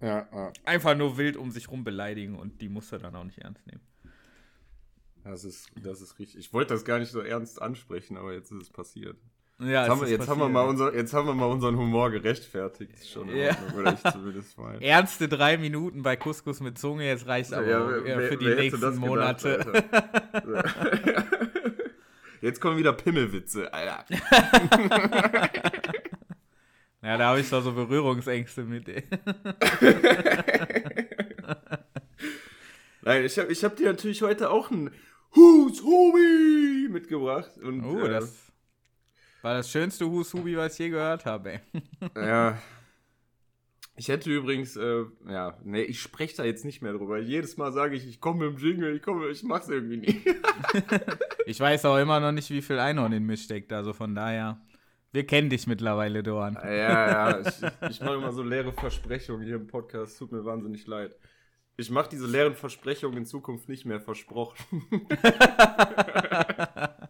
Ja, ja. einfach nur wild um sich rum beleidigen und die musst du dann auch nicht ernst nehmen. Das ist, das ist richtig. Ich wollte das gar nicht so ernst ansprechen, aber jetzt ist es passiert. Ja, Jetzt, haben wir, jetzt, haben wir mal unser, jetzt haben wir mal unseren Humor gerechtfertigt. Schon Ja. Oder ich zumindest mal. Ernste drei Minuten bei Couscous mit Zunge, jetzt reicht aber Ja, wer- für die nächsten gedacht, Monate. Jetzt kommen wieder Pimmelwitze, Alter. ja, da habe ich doch so Berührungsängste mit. Nein, ich habe ich hab dir natürlich heute auch ein Who's Homie mitgebracht. Und, Oh, äh, das war das schönste Husubi, was ich je gehört habe. ey. Ja. Ich hätte übrigens, äh, ja, nee, ich spreche da jetzt nicht mehr drüber. Jedes Mal sage ich, ich komme dem Jingle, ich komme, ich mach's irgendwie nie. Ich weiß auch immer noch nicht, wie viel Einhorn in mir steckt, also von daher. Wir kennen dich mittlerweile, Doan. Ja, ja, ich, ich mache immer so leere Versprechungen hier im Podcast, tut mir wahnsinnig leid. Ich mache diese leeren Versprechungen in Zukunft nicht mehr versprochen.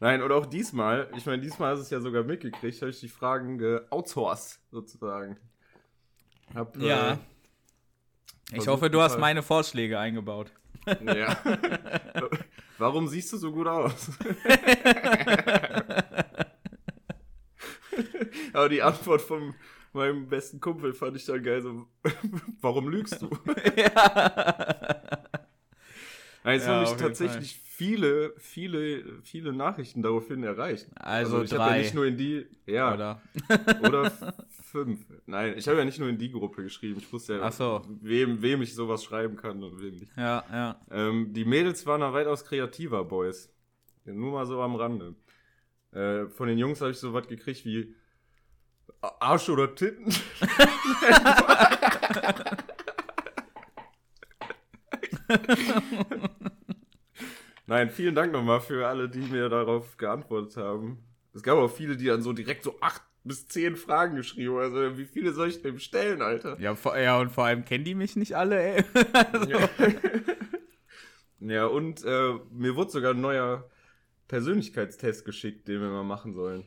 Nein, und auch diesmal, ich meine, diesmal hast du es ja sogar mitgekriegt, habe ich die Fragen geoutsourced, sozusagen. Hab, Ja. äh, Ich hoffe, du hast meine Vorschläge eingebaut. Ja. Warum siehst du so gut aus? Aber die Antwort von meinem besten Kumpel fand ich dann geil. So, warum lügst du? Nein, es Ja, haben mich tatsächlich viele, viele, viele Nachrichten daraufhin erreicht. Also ich habe ja nicht nur in die, ja, Oder? oder fünf. Nein, ich habe ja nicht nur in die Gruppe geschrieben. Ich wusste ja, so. wem, wem ich sowas schreiben kann und wem nicht. Ja, ja. Ähm, die Mädels waren da weitaus kreativer, Boys. Ja, nur mal so am Rande. Äh, von den Jungs habe ich so was gekriegt wie Arsch oder Titten. Nein, vielen Dank nochmal für alle, die mir darauf geantwortet haben. Es gab auch viele, die dann so direkt so acht bis zehn Fragen geschrieben haben. Also, wie viele soll ich denn stellen, Alter? Ja, vor, ja, und vor allem kennen die mich nicht alle, ey. Ja, ja und äh, mir wurde sogar ein neuer Persönlichkeitstest geschickt, den wir mal machen sollen.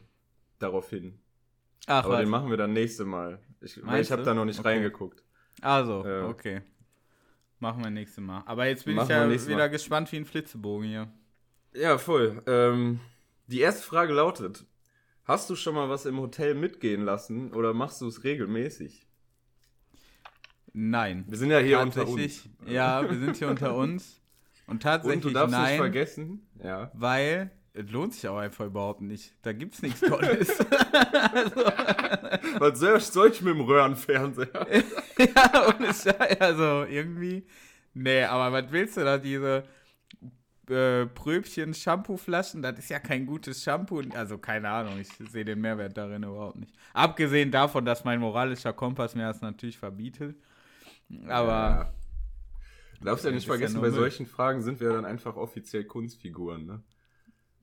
Daraufhin. Ach, Aber den was. machen wir dann nächste Mal. Ich, ich habe da noch nicht Okay. reingeguckt. Also, Ja. okay. Machen wir nächstes Mal. Aber jetzt bin Machen ich ja wieder Mal. gespannt wie ein Flitzebogen hier. Ja, voll. Ähm, die erste Frage lautet: Hast du schon mal was im Hotel mitgehen lassen oder machst du es regelmäßig? Nein. Wir sind ja hier unter uns. ja, wir sind hier unter uns. Und tatsächlich Und du darfst nicht nein, vergessen. Ja. weil es lohnt sich auch einfach überhaupt nicht. Da gibt's nichts Tolles. Was soll, soll ich mit dem Röhrenfernseher? ja, ohne Scheiß. Also irgendwie. Nee, aber was willst du da? Diese äh, Pröbchen Shampooflaschen, das ist ja kein gutes Shampoo. Also keine Ahnung, ich sehe den Mehrwert darin überhaupt nicht. Abgesehen davon, dass mein moralischer Kompass mir das natürlich verbietet. Aber Ja. Darfst ja nicht ja vergessen, nur bei solchen Fragen sind wir dann einfach offiziell Kunstfiguren, ne?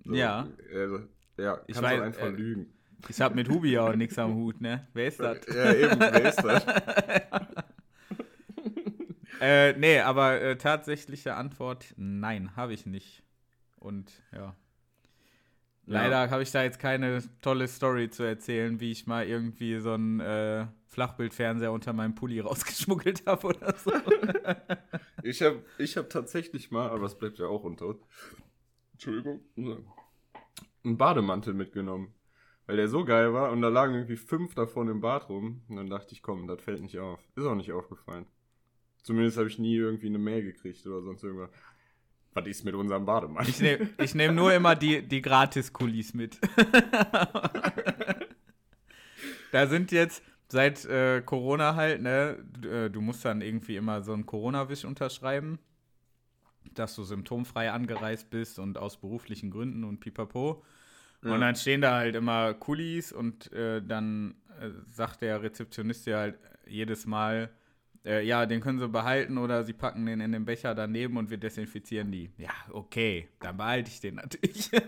So, Ja. Also, ja, Ich kannst weiß, einfach äh, lügen. ich habe mit Hubi auch nichts am Hut, ne? Wer ist das? Ja, eben, wer ist das? Äh, nee, aber äh, tatsächliche Antwort, nein, habe ich nicht. Und ja. Leider habe ich da jetzt keine tolle Story zu erzählen, wie ich mal irgendwie so einen äh, Flachbildfernseher unter meinem Pulli rausgeschmuggelt habe oder so. Ich habe ich hab tatsächlich mal, aber es bleibt ja auch unter uns, Entschuldigung, einen Bademantel mitgenommen. Weil der so geil war und da lagen irgendwie fünf davon im Bad rum. Und dann dachte ich, komm, das fällt nicht auf. Ist auch nicht aufgefallen. Zumindest habe ich nie irgendwie eine Mail gekriegt oder sonst irgendwas. Was ist mit unserem Bademantel? Ich nehme ich nehm nur immer die, die Gratis-Kulis mit. da sind jetzt seit äh, Corona halt, ne, du, äh, du musst dann irgendwie immer so einen Corona-Wisch unterschreiben, dass du symptomfrei angereist bist und aus beruflichen Gründen und pipapo. Ja. Und dann stehen da halt immer Kulis und äh, dann äh, sagt der Rezeptionist ja halt jedes Mal, äh, ja, den können sie behalten oder sie packen den in den Becher daneben und wir desinfizieren die. Ja, okay, dann behalte ich den natürlich.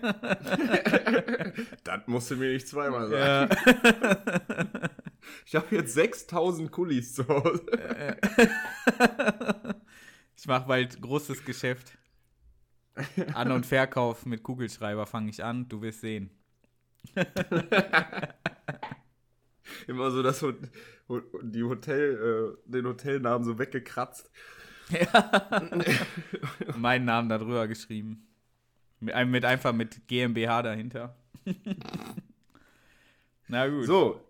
Das musst du mir nicht zweimal sagen. ja. Ich habe jetzt 6000 Kulis zu Hause. Ich mache bald großes Geschäft. An- und Verkauf mit Kugelschreiber fange ich an, du wirst sehen. Immer so das die Hotel, äh, den Hotelnamen so weggekratzt. Meinen Namen da drüber geschrieben. Mit, mit einfach mit GmbH dahinter. Na gut. So,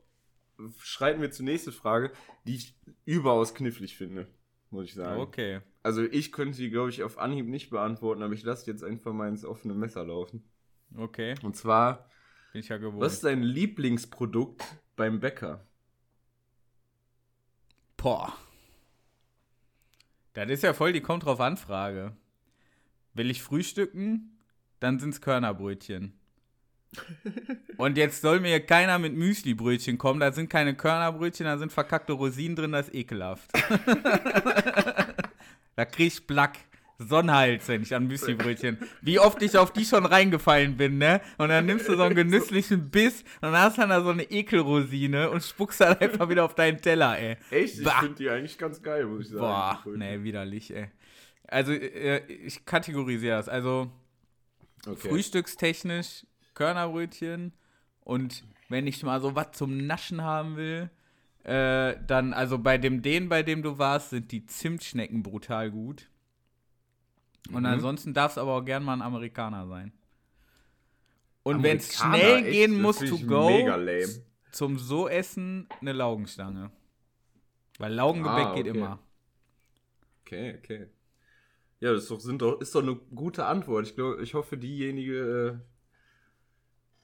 schreiten wir zur nächsten Frage, die ich überaus knifflig finde, muss ich sagen. Okay. Also ich könnte die, glaube ich, auf Anhieb nicht beantworten, aber ich lasse jetzt einfach mal ins offene Messer laufen. Okay. Und zwar, Bin ich ja gewohnt. was ist dein Lieblingsprodukt beim Bäcker? Boah. Das ist ja voll die Kommt drauf an Frage. Will ich frühstücken, dann sind's Körnerbrötchen. Und jetzt soll mir keiner mit Müslibrötchen kommen, da sind keine Körnerbrötchen, da sind verkackte Rosinen drin, das ist ekelhaft. da krieg ich Plack. Sonnenhals, wenn ich an Müslibrötchen. Wie oft ich auf die schon reingefallen bin, ne? Und dann nimmst du so einen genüsslichen Biss und dann hast du dann da so eine Ekelrosine und spuckst dann einfach wieder auf deinen Teller, ey. Echt? Ich Bah. finde die eigentlich ganz geil, muss ich sagen. Boah, nee, widerlich, ey. Also, äh, ich kategorisiere das. Also, Okay. frühstückstechnisch Körnerbrötchen. Und wenn ich mal so was zum Naschen haben will, äh, dann, also bei dem den, bei dem du warst, sind die Zimtschnecken brutal gut. Und Mhm. ansonsten darf es aber auch gern mal ein Amerikaner sein. Und wenn es schnell echt? gehen muss to go, zum so essen eine Laugenstange. Weil Laugengebäck Ah, geht okay. immer. Okay, okay. Ja, das ist doch, sind doch, ist doch eine gute Antwort. Ich glaube, ich hoffe, diejenige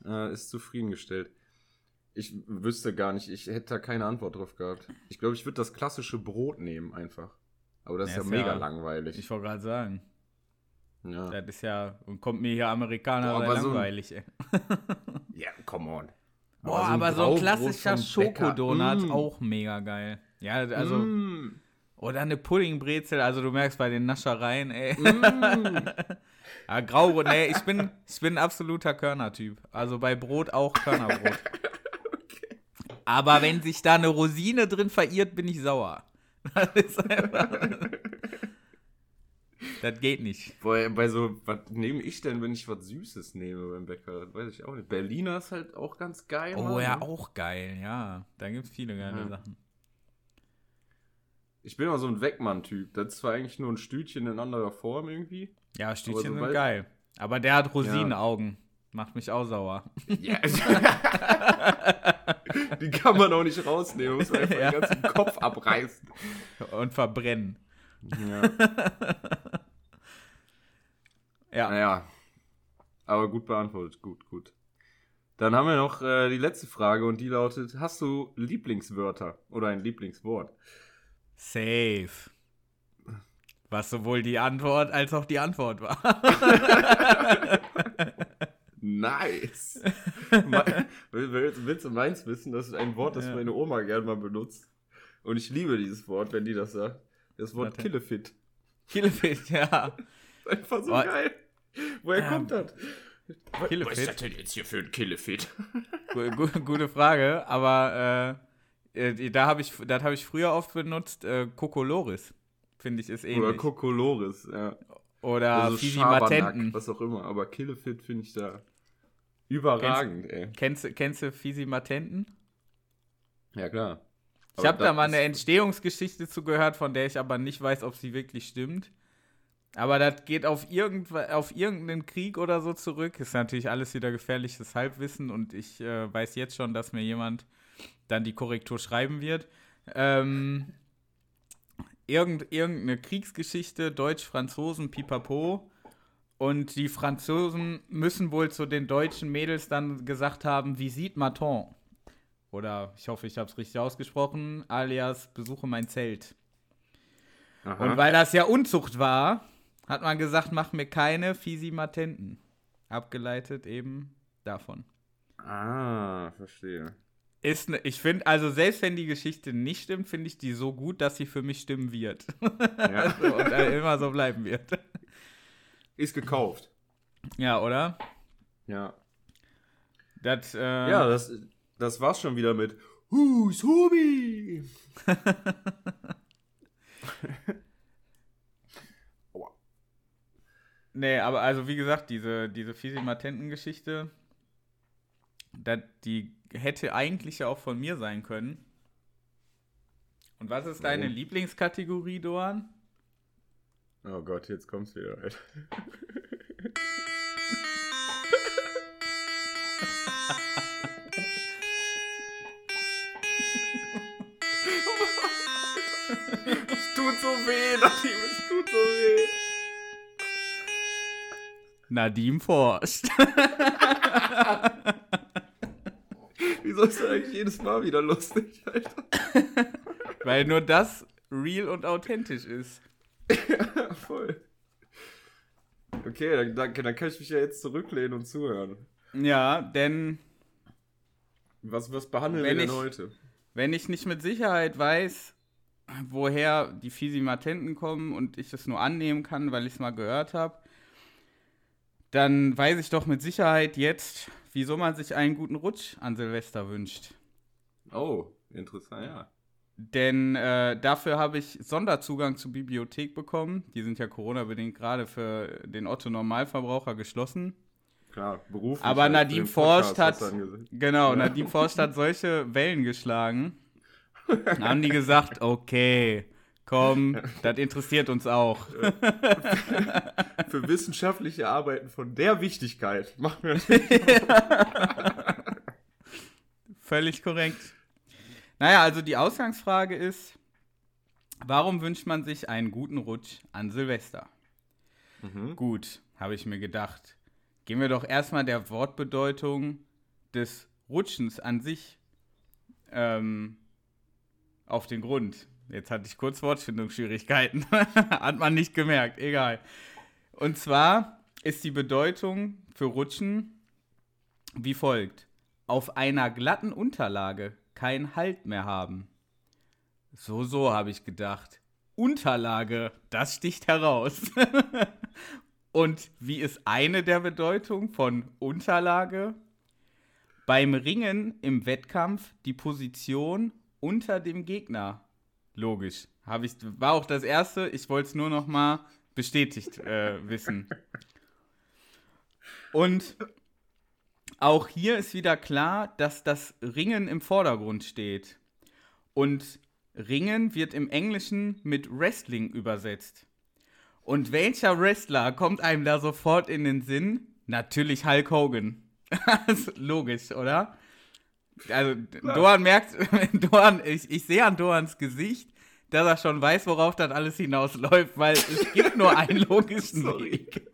äh, äh, ist zufriedengestellt. Ich wüsste gar nicht, ich hätte da keine Antwort drauf gehabt. Ich glaube, ich würde das klassische Brot nehmen einfach. Aber das Ja, ist ja mega ja- langweilig. Ich wollte gerade sagen. ja. Das ist ja, und kommt mir hier Amerikaner Boah, aber so ein- langweilig, ey. ja, come on. Boah, aber so ein Graubrot klassischer vom Bäcker, Schokodonut mm. auch mega geil. Ja, also, Mm. oder eine Puddingbrezel, also du merkst bei den Naschereien, ey. Mm. Ja, Graubrot, nee, ich bin, ich bin ein absoluter Körnertyp. Also bei Brot auch Körnerbrot. Aber wenn sich da eine Rosine drin verirrt, bin ich sauer. Das ist einfach. das geht nicht. Bei, bei so, was nehme ich denn, wenn ich was Süßes nehme beim Bäcker? Das weiß ich auch nicht. Berliner ist halt auch ganz geil. Oh Mann, ja, auch geil, ja. Da gibt es viele geile Ja. Sachen. Ich bin auch so ein Wegmann-Typ. Das ist zwar eigentlich nur ein Stütchen in anderer Form irgendwie. Ja, Stütchen sind geil. Aber der hat Rosinenaugen. Macht mich auch sauer. Ja. Die kann man auch nicht rausnehmen. Muss man einfach Ja. den ganzen Kopf abreißen. Und verbrennen. Ja. Ja. Naja. Aber gut beantwortet. Gut, gut. Dann haben wir noch äh, die letzte Frage und die lautet: Hast du Lieblingswörter oder ein Lieblingswort? Safe. Was sowohl die Antwort als auch die Antwort war. Nice. Willst, du meins wissen? Das ist ein Wort, das Ja. meine Oma gern mal benutzt. Und ich liebe dieses Wort, wenn die das sagt. Das Wort Warte. Killefit. Killefit, ja. Einfach so Oh. geil. Woher Ähm, kommt das? Killefit? Was ist das denn jetzt hier für ein Killefit? Gu- gu- Gute Frage, aber äh, äh, da habe ich, das habe ich früher oft benutzt. Äh, Kokolores, finde ich, ist ähnlich. Oder Kokolores, ja. Oder Also Schabernack, Matenten. was auch immer. Aber Killefit finde ich da überragend, ey. Kennst, du- kennst du Fisi Matenten? Ja, klar. Ich habe da mal eine Entstehungsgeschichte zu gehört, von der ich aber nicht weiß, ob sie wirklich stimmt. Aber das geht auf, irgendw auf irgendeinen Krieg oder so zurück. Ist natürlich alles wieder gefährliches Halbwissen und ich äh, weiß jetzt schon, dass mir jemand dann die Korrektur schreiben wird. Ähm, irgend, irgendeine Kriegsgeschichte, Deutsch-Franzosen, pipapo. Und die Franzosen müssen wohl zu den deutschen Mädels dann gesagt haben, Visite Maton. Oder ich hoffe, ich habe es richtig ausgesprochen, alias besuche mein Zelt. Aha. Und weil das ja Unzucht war, hat man gesagt, mach mir keine Fisimatenten. Abgeleitet eben davon. ah, verstehe. Ist ne, ich finde, also selbst wenn die Geschichte nicht stimmt, finde ich die so gut, dass sie für mich stimmen wird. Ja. Also, und immer so bleiben wird. Ist gekauft. Ja, oder? Ja. Das, äh, Ja, das, das war's schon wieder mit Who's Hubi? Nee, aber also wie gesagt, diese, diese Fisimatenten-Geschichte, die hätte eigentlich ja auch von mir sein können. Und was ist deine Warum? Lieblingskategorie, Doan? Oh Gott, jetzt kommt's wieder. Alter. Es tut so weh, Nadim, es tut so weh. Nadim forscht. Wieso ist das eigentlich jedes Mal wieder lustig, Alter? Weil nur das real und authentisch ist. Ja, voll. Okay, dann, danke, dann kann ich mich ja jetzt zurücklehnen und zuhören. Ja, denn Was, was behandeln wir denn ich- heute? wenn ich nicht mit Sicherheit weiß, woher die Fisimatenten kommen und ich es nur annehmen kann, weil ich es mal gehört habe, dann weiß ich doch mit Sicherheit jetzt, wieso man sich einen guten Rutsch an Silvester wünscht. Oh, interessant, ja. Denn äh, dafür habe ich Sonderzugang zur Bibliothek bekommen. Die sind ja Corona-bedingt gerade für den Otto-Normalverbraucher geschlossen. klar, beruflich. Aber den Forst hat, genau, Ja. Nadine Forst hat solche Wellen geschlagen. Dann haben die gesagt, okay, komm, das interessiert uns auch. Für wissenschaftliche Arbeiten von der Wichtigkeit machen wir Völlig korrekt. Naja, also die Ausgangsfrage ist, warum wünscht man sich einen guten Rutsch an Silvester? Mhm. Gut, habe ich mir gedacht. Gehen wir doch erstmal der Wortbedeutung des Rutschens an sich ähm, auf den Grund. Jetzt hatte ich kurz Wortfindungsschwierigkeiten. Hat man nicht gemerkt, egal. Und zwar ist die Bedeutung für Rutschen wie folgt. Auf einer glatten Unterlage keinen Halt mehr haben. So, so habe ich gedacht. Unterlage, das sticht heraus. Und wie ist eine der Bedeutungen von Unterlage? Beim Ringen im Wettkampf die Position unter dem Gegner. Logisch. Hab ich, war auch das erste. Ich wollte es nur noch mal bestätigt äh, wissen. Und auch hier ist wieder klar, dass das Ringen im Vordergrund steht. Und Ringen wird im Englischen mit Wrestling übersetzt. Und welcher Wrestler kommt einem da sofort in den Sinn? Natürlich Hulk Hogan. Logisch, oder? Also, Doan merkt, Doan, ich, ich sehe an Doans Gesicht, dass er schon weiß, worauf das alles hinausläuft, weil es gibt nur einen logischen. Weg.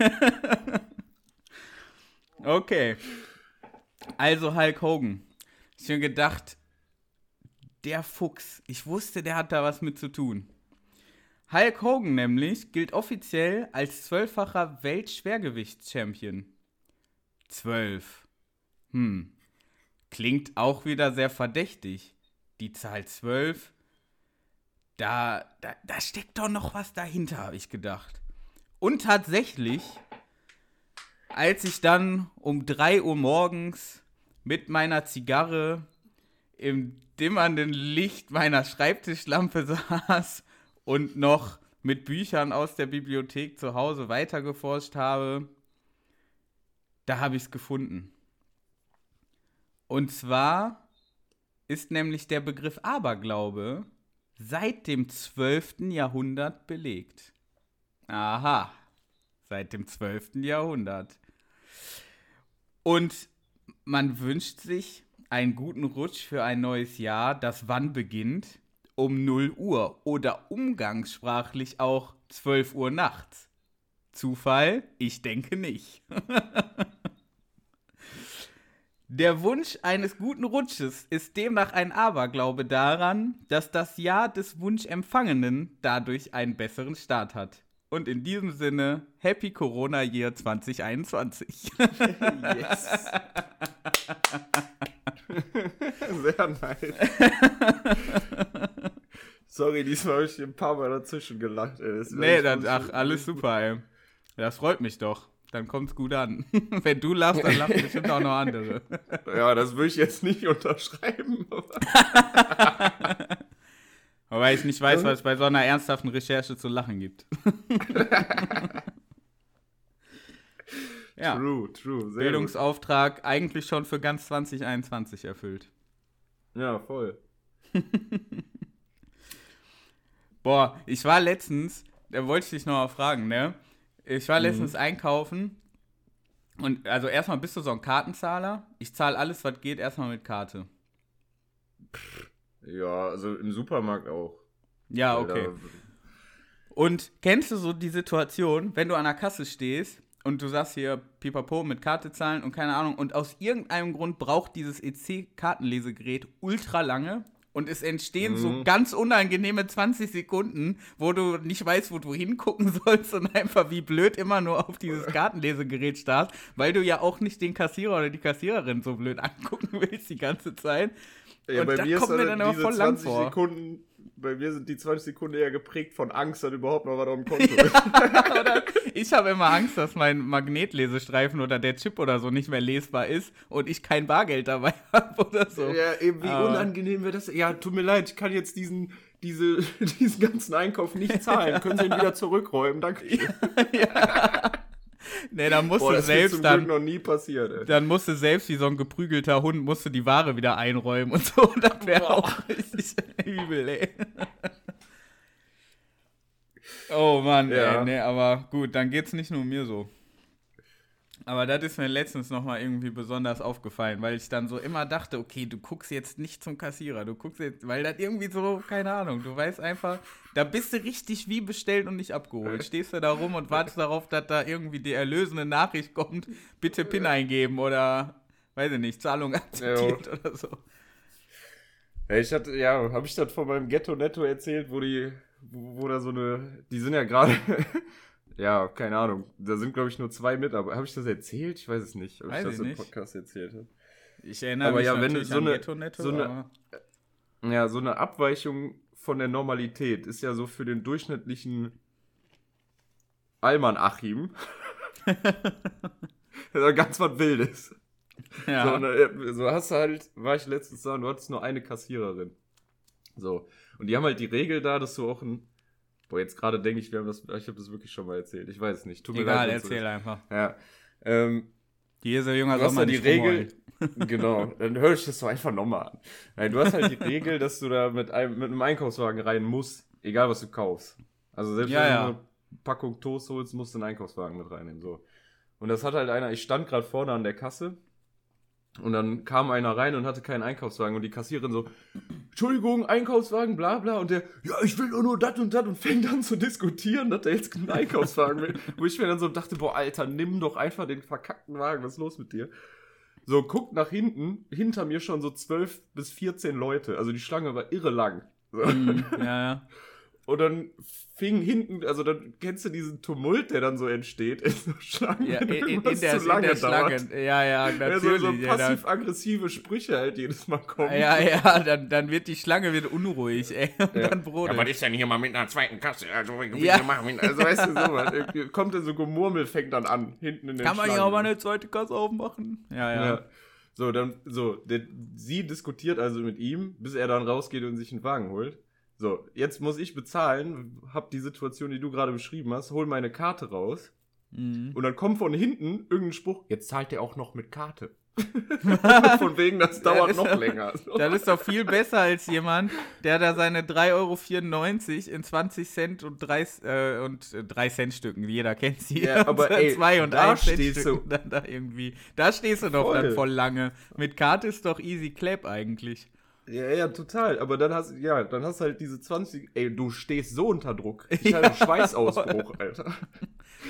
okay. Also Hulk Hogan. Ich habe gedacht, der Fuchs. Ich wusste, der hat da was mit zu tun. Hulk Hogan nämlich gilt offiziell als zwölffacher Weltschwergewichtschampion. Zwölf. Hm. Klingt auch wieder sehr verdächtig. Die Zahl zwölf. Da, da, da steckt doch noch was dahinter, habe ich gedacht. Und tatsächlich, als ich dann um 3 Uhr morgens mit meiner Zigarre im dimmernden Licht meiner Schreibtischlampe saß und noch mit Büchern aus der Bibliothek zu Hause weitergeforscht habe, da habe ich es gefunden. Und zwar ist nämlich der Begriff Aberglaube seit dem 12. Jahrhundert belegt. Aha, seit dem 12. Jahrhundert. Und man wünscht sich einen guten Rutsch für ein neues Jahr, das wann beginnt? Um 0 Uhr oder umgangssprachlich auch 12 Uhr nachts. Zufall? Ich denke nicht. Der Wunsch eines guten Rutsches ist demnach ein Aberglaube daran, dass das Jahr des Wunschempfangenen dadurch einen besseren Start hat. Und in diesem Sinne, Happy Corona Year 2021. Yes. Sehr nice. Sorry, diesmal habe ich ein paar Mal dazwischen gelacht. Ey. Das nee, das, muss- ach, alles super, ey. Das freut mich doch. Dann kommt's gut an. Wenn du lachst, dann lachen bestimmt auch noch andere. Ja, das würde ich jetzt nicht unterschreiben. Wobei ich nicht weiß, was es bei so einer ernsthaften Recherche zu lachen gibt. ja. True, true. Sehr Bildungsauftrag eigentlich schon für ganz 2021 erfüllt. gut. Ja, voll. Boah, ich war letztens, da wollte ich dich noch mal fragen, ne? Ich war letztens einkaufen und also erstmal bist du so ein Kartenzahler. Ich zahle alles, was geht, erstmal mit Karte. Ja, also im Supermarkt auch. Ja, okay. Und kennst du so die Situation, wenn du an der Kasse stehst und du sagst hier Pipapo mit Karte zahlen und keine Ahnung und aus irgendeinem Grund braucht dieses EC-Kartenlesegerät ultra lange und es entstehen so Mhm. ganz unangenehme 20 Sekunden, wo du nicht weißt, wo du hingucken sollst und einfach wie blöd immer nur auf dieses Kartenlesegerät starrst, weil du ja auch nicht den Kassierer oder die Kassiererin so blöd angucken willst die ganze Zeit. Ja, und bei mir kommt mir dann dann aber voll lang 20 vor. Sekunden, bei mir sind die 20 Sekunden eher geprägt von Angst, dass überhaupt noch was auf dem Konto ist. ich habe immer Angst, dass mein Magnetlesestreifen oder der Chip oder so nicht mehr lesbar ist und ich kein Bargeld dabei habe oder so. Ja, eben wie Aber- unangenehm wäre das. Ja, tut mir leid, ich kann jetzt diesen, diese, diesen ganzen Einkauf nicht zahlen. Können Sie ihn wieder zurückräumen? Danke. ja. Nee, dann musst Boah, du das ist selbst zum dann. Glück noch nie passiert, ey. Dann musst du selbst wie so ein geprügelter Hund, musst du die Ware wieder einräumen und so. Das wäre Boah. auch richtig übel, ey. Oh Mann, Ja. ey, nee, aber gut, dann geht's nicht nur mir so. Aber das ist mir letztens nochmal irgendwie besonders aufgefallen, weil ich dann so immer dachte, okay, du guckst jetzt nicht zum Kassierer, du guckst jetzt, weil das irgendwie so, keine Ahnung, du weißt einfach, da bist du richtig wie bestellt und nicht abgeholt. Stehst du da rum und wartest darauf, dass da irgendwie die erlösende Nachricht kommt, bitte PIN eingeben oder, weiß ich nicht, Zahlung akzeptiert oder so. Ja, ich hatte, ja, habe ich das von meinem Ghetto Netto erzählt, wo die, wo, wo da so eine, die sind ja gerade, ja, keine Ahnung, da sind glaube ich nur zwei mit, aber habe ich das erzählt? Ich weiß es nicht, ob Weiß ich das ich im nicht. Podcast erzählt habe. Ich erinnere Aber mich ja, wenn so eine- Ghetto Netto, so eine- Ja, so eine Abweichung von der Normalität ist ja so für den durchschnittlichen Alman Achim ganz was Wildes. ja. So, ne, so hast du halt, war ich letztens da und du hattest nur eine Kassiererin. So. Und die haben halt die Regel da, dass du auch ein. Boah, jetzt gerade denke ich, wir haben das, ich habe das wirklich schon mal erzählt. Ich weiß es nicht. Tut mir Egal, leid. erzähl einfach. Ja. Ähm, Hier ist der Junge du hast Sommer da die Regel. genau, dann höre ich das doch einfach nochmal an. Nein, du hast halt die Regel, dass du da mit einem, mit einem Einkaufswagen rein musst, egal was du kaufst. Also selbst Ja, wenn ja. du eine Packung Toast holst, musst du einen Einkaufswagen mit reinnehmen. So. Und das hat halt einer, ich stand gerade vorne an der Kasse und dann kam einer rein und hatte keinen Einkaufswagen und die Kassiererin so, Entschuldigung, Einkaufswagen, bla bla. Und der, ja, ich will nur das und das und fängt an zu diskutieren, dass er jetzt einen Einkaufswagen will. Wo ich mir dann so dachte, boah, Alter, nimm doch einfach den verkackten Wagen, was ist los mit dir? So, guckt nach hinten, hinter mir schon so 12 bis 14 Leute. Also die Schlange war irre lang. So. Mhm, ja, ja. Und dann fing hinten, also dann kennst du diesen Tumult, der dann so entsteht in so Schlangen, ja in, in, in, der, zu lange in der Schlange. dauert. Ja, ja, Ja, so, natürlich. so ja, dann- passiv-aggressive Sprüche halt jedes Mal kommen. ja, ja, dann, dann wird die Schlange wird unruhig, ey. Und Ja. dann brodelt. Ja, was ist denn hier mal mit einer zweiten Kasse? Also, wie Ja. machen. Also weißt du, sowas. Kommt dann so Gemurmel, fängt dann an, hinten in den Kann man ja auch mal eine zweite Kasse aufmachen. Ja, ja. Ja. So, dann, so, der, sie diskutiert also mit ihm, bis er dann rausgeht und sich einen Wagen holt. So, jetzt muss ich bezahlen, hab die Situation, die du gerade beschrieben hast, hol meine Karte raus Mhm. und dann kommt von hinten irgendein Spruch, jetzt zahlt er auch noch mit Karte. von wegen, das dauert noch länger. Das ist doch viel besser als jemand, der da seine 3,94 Euro in 20 Cent und 3, äh, und äh, 3 Cent Stücken, jeder kennt sie. Ja, aber ey, 2 und da 1 Cent Stücken dann da irgendwie. Da stehst du doch Voll. dann voll lange. Mit Karte ist doch easy clap eigentlich. Ja, ja, total. Aber dann hast ja, dann hast du halt diese 20. Ey, du stehst so unter Druck. Ich hatte einen Schweißausbruch, Alter.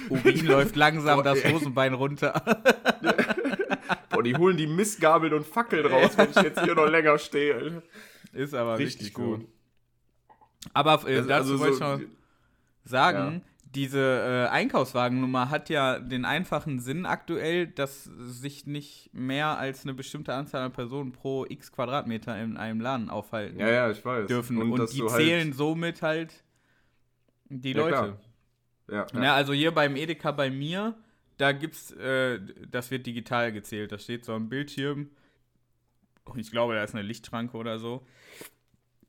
Urin läuft langsam Boah, das. Hosenbein runter. Boah, die holen die Mistgabeln und Fackeln raus, wenn ich jetzt hier noch länger stehe, Alter. Ist aber Richtig richtig, gut. gut. Aber äh, Also- dazu also wollte so- ich noch sagen, diese äh, Einkaufswagennummer hat ja den einfachen Sinn aktuell, dass sich nicht mehr als eine bestimmte Anzahl an Personen pro x Quadratmeter in einem Laden aufhalten Ja, ja, ich weiß. dürfen. Und, dass die halt- zählen somit halt die Ja, Leute. Ja, ja. Ja, also hier beim Edeka bei mir, da gibt's, äh, das wird digital gezählt. Da steht so ein Bildschirm. Ich glaube, da ist eine Lichtschranke oder so.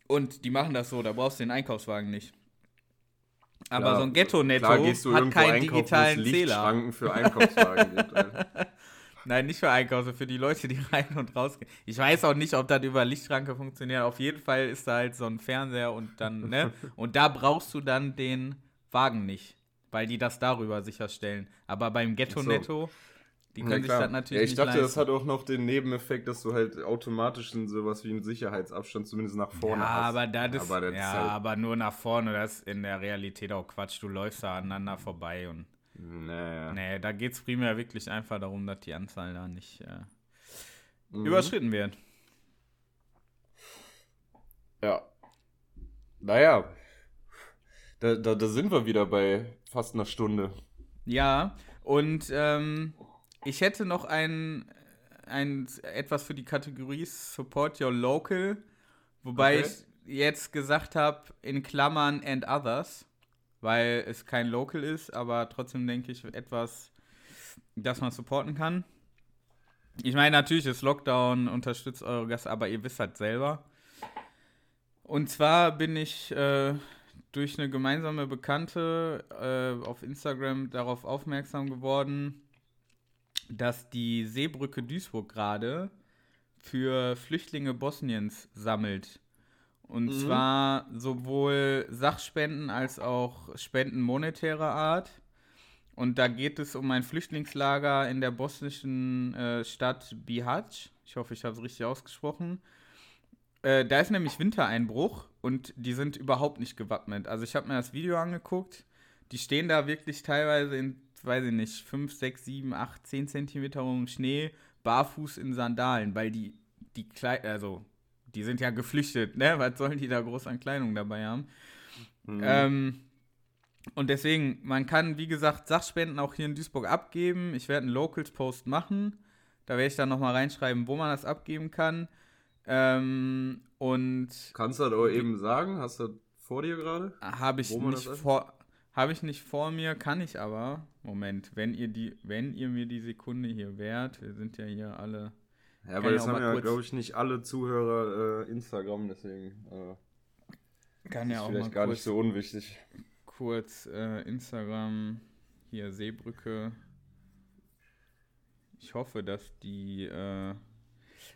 Und die machen das so, da brauchst du den Einkaufswagen nicht. Aber Klar, so ein Ghetto-Netto hat keinen digitalen Zähler. Lichtschranken für Einkaufswagen gibt, Alter. Nein, nicht für Einkaufen, für die Leute, die rein und raus gehen. Ich weiß auch nicht, ob das über Lichtschranke funktioniert. Auf jeden Fall ist da halt so ein Fernseher und dann, ne? Und da brauchst du dann den Wagen nicht, weil die das darüber sicherstellen. Aber beim Ghetto-Netto, die können Ja, sich klar. das natürlich ja, ich dachte, leisten. das hat auch noch den Nebeneffekt, dass du halt automatisch in sowas wie einen Sicherheitsabstand zumindest nach vorne ja, hast. aber das Aber das ja, halt- aber nur nach vorne, das ist in der Realität auch Quatsch. Du läufst da aneinander vorbei und Naja. nee, da geht es primär wirklich einfach darum, dass die Anzahl da nicht äh, Mhm. überschritten wird. Ja. Naja. Da, da, da sind wir wieder bei fast einer Stunde. Ja, und ähm, ich hätte noch ein, ein etwas für die Kategorie Support Your Local, wobei Okay. ich jetzt gesagt habe in Klammern and others, weil es kein Local ist, aber trotzdem denke ich etwas, das man supporten kann. Ich meine, natürlich ist Lockdown, unterstützt eure Gäste, aber ihr wisst halt selber. Und zwar bin ich äh, durch eine gemeinsame Bekannte äh, auf Instagram darauf aufmerksam geworden, dass die Seebrücke Duisburg gerade für Flüchtlinge Bosniens sammelt. Und Mhm. zwar sowohl Sachspenden als auch Spenden monetärer Art. Und da geht es um ein Flüchtlingslager in der bosnischen äh, Stadt Bihać. Ich hoffe, ich habe es richtig ausgesprochen. Äh, da ist nämlich Wintereinbruch und die sind überhaupt nicht gewappnet. Also ich habe mir das Video angeguckt. Die stehen da wirklich teilweise in, weiß ich nicht, 5, 6, 7, 8, 10 Zentimeter hohem Schnee, barfuß in Sandalen, weil die, die Klei also die sind ja geflüchtet, ne? Was sollen die da groß an Kleidung dabei haben? Mhm. Ähm, und deswegen, man kann, wie gesagt, Sachspenden auch hier in Duisburg abgeben. Ich werde einen Locals-Post machen. Da werde ich dann nochmal reinschreiben, wo man das abgeben kann. Ähm, und Kannst du das auch eben sagen? Hast du das vor dir gerade? habe ich nicht vor. Habe ich nicht vor mir, kann ich aber. Moment, wenn ihr die, wenn ihr mir die Sekunde hier wehrt, wir sind ja hier alle. Ja, aber auch haben ja, glaube ich, nicht alle Zuhörer äh, Instagram, deswegen äh, Kann ja auch vielleicht mal gar kurz, nicht so unwichtig. kurz äh, Instagram, hier Seebrücke. Ich hoffe, dass die, äh,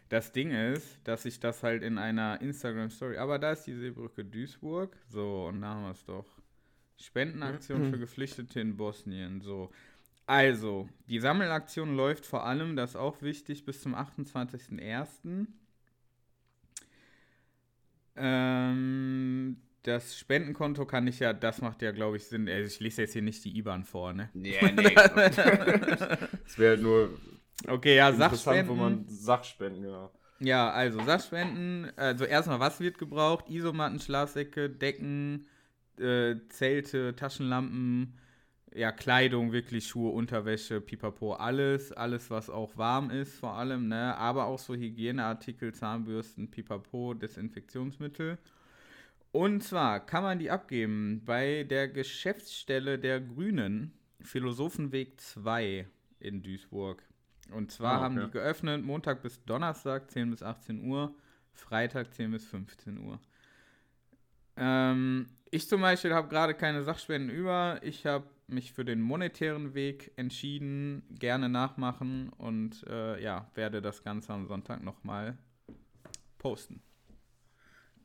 das Ding ist, dass ich das halt in einer Instagram-Story, aber da ist die Seebrücke Duisburg. So, und da haben wir es doch. Spendenaktion für Geflüchtete in Bosnien. So. Also, die Sammelaktion läuft vor allem, das ist auch wichtig, bis zum 28.01. Ähm, das Spendenkonto kann ich ja, das macht ja, glaube ich, Sinn. Also ich lese jetzt hier nicht die IBAN vor, ne? Nee, nee. Es wäre halt nur Okay, ja, interessant, Sachspenden. wo man Sachspenden, genau. Ja, also Sachspenden. Also erstmal, was wird gebraucht? Isomatten, Schlafsäcke, Decken, äh, Zelte, Taschenlampen, ja, Kleidung, wirklich Schuhe, Unterwäsche, Pipapo, alles. Alles, was auch warm ist, vor allem, ne? Aber auch so Hygieneartikel, Zahnbürsten, Pipapo, Desinfektionsmittel. Und zwar kann man die abgeben bei der Geschäftsstelle der Grünen, Philosophenweg 2 in Duisburg. Und zwar haben okay. die geöffnet Montag bis Donnerstag 10 bis 18 Uhr, Freitag 10 bis 15 Uhr. Ähm, ich zum Beispiel habe gerade keine Sachspenden über. Ich habe mich für den monetären Weg entschieden, gerne nachmachen und äh, ja, werde das Ganze am Sonntag nochmal posten.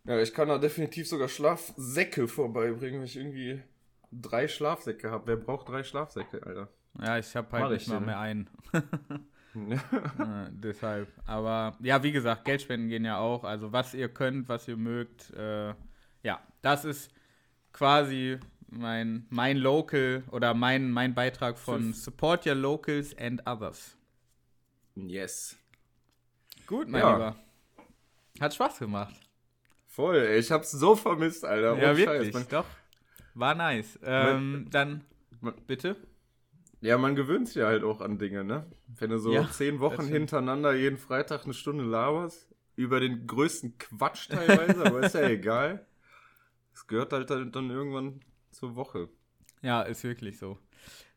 Ja, ich kann da definitiv sogar Schlafsäcke vorbeibringen, wenn ich irgendwie drei Schlafsäcke habe. Wer braucht drei Schlafsäcke, Alter? Ja, ich habe Mach halt ich nicht mal dir. mehr einen. äh, deshalb. Aber ja, wie gesagt, Geldspenden gehen ja auch. Also was ihr könnt, was ihr mögt. Äh, ja, das ist quasi mein, mein Local oder mein, mein Beitrag von Support Your Locals and Others. yes. Gut, mein Ja. Lieber. Hat Spaß gemacht. Voll, ey, ich hab's so vermisst, Alter. ja, Ohne wirklich. Man, Doch. War nice. Ähm, dann, man- bitte? ja, man gewöhnt sich ja halt auch an Dinge, ne? Wenn du so Ja, zehn Wochen hintereinander jeden Freitag eine Stunde laberst, über den größten Quatsch teilweise, aber ist ja egal. Es gehört halt dann, irgendwann zur Woche. Ja, ist wirklich so.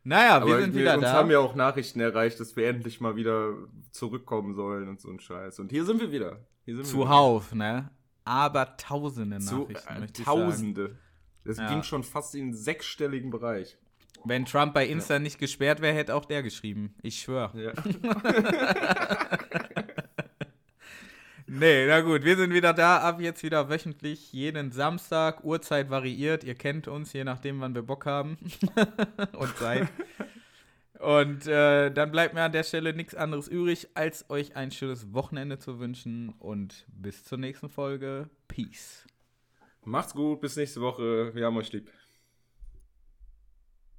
Naja, wir aber sind wir, wieder uns da. haben ja auch Nachrichten erreicht, dass wir endlich mal wieder zurückkommen sollen und so ein Scheiß. Und hier sind wir wieder. Hier sind wir wieder. Zuhauf, ne? Aber tausende Zu, Nachrichten, äh, ich sagen. Tausende. Das Ja. ging schon fast in den sechsstelligen Bereich. Wenn Trump bei Insta nicht gesperrt wäre, hätte auch der geschrieben. Ich schwöre. Ja. Nee, na gut, wir sind wieder da. Ab jetzt wieder wöchentlich, jeden Samstag. Uhrzeit variiert. Ihr kennt uns, je nachdem, wann wir Bock haben. Und Zeit. Und äh, dann bleibt mir an der Stelle nichts anderes übrig, als euch ein schönes Wochenende zu wünschen. Und bis zur nächsten Folge. Peace. Macht's gut, bis nächste Woche. Wir haben euch lieb.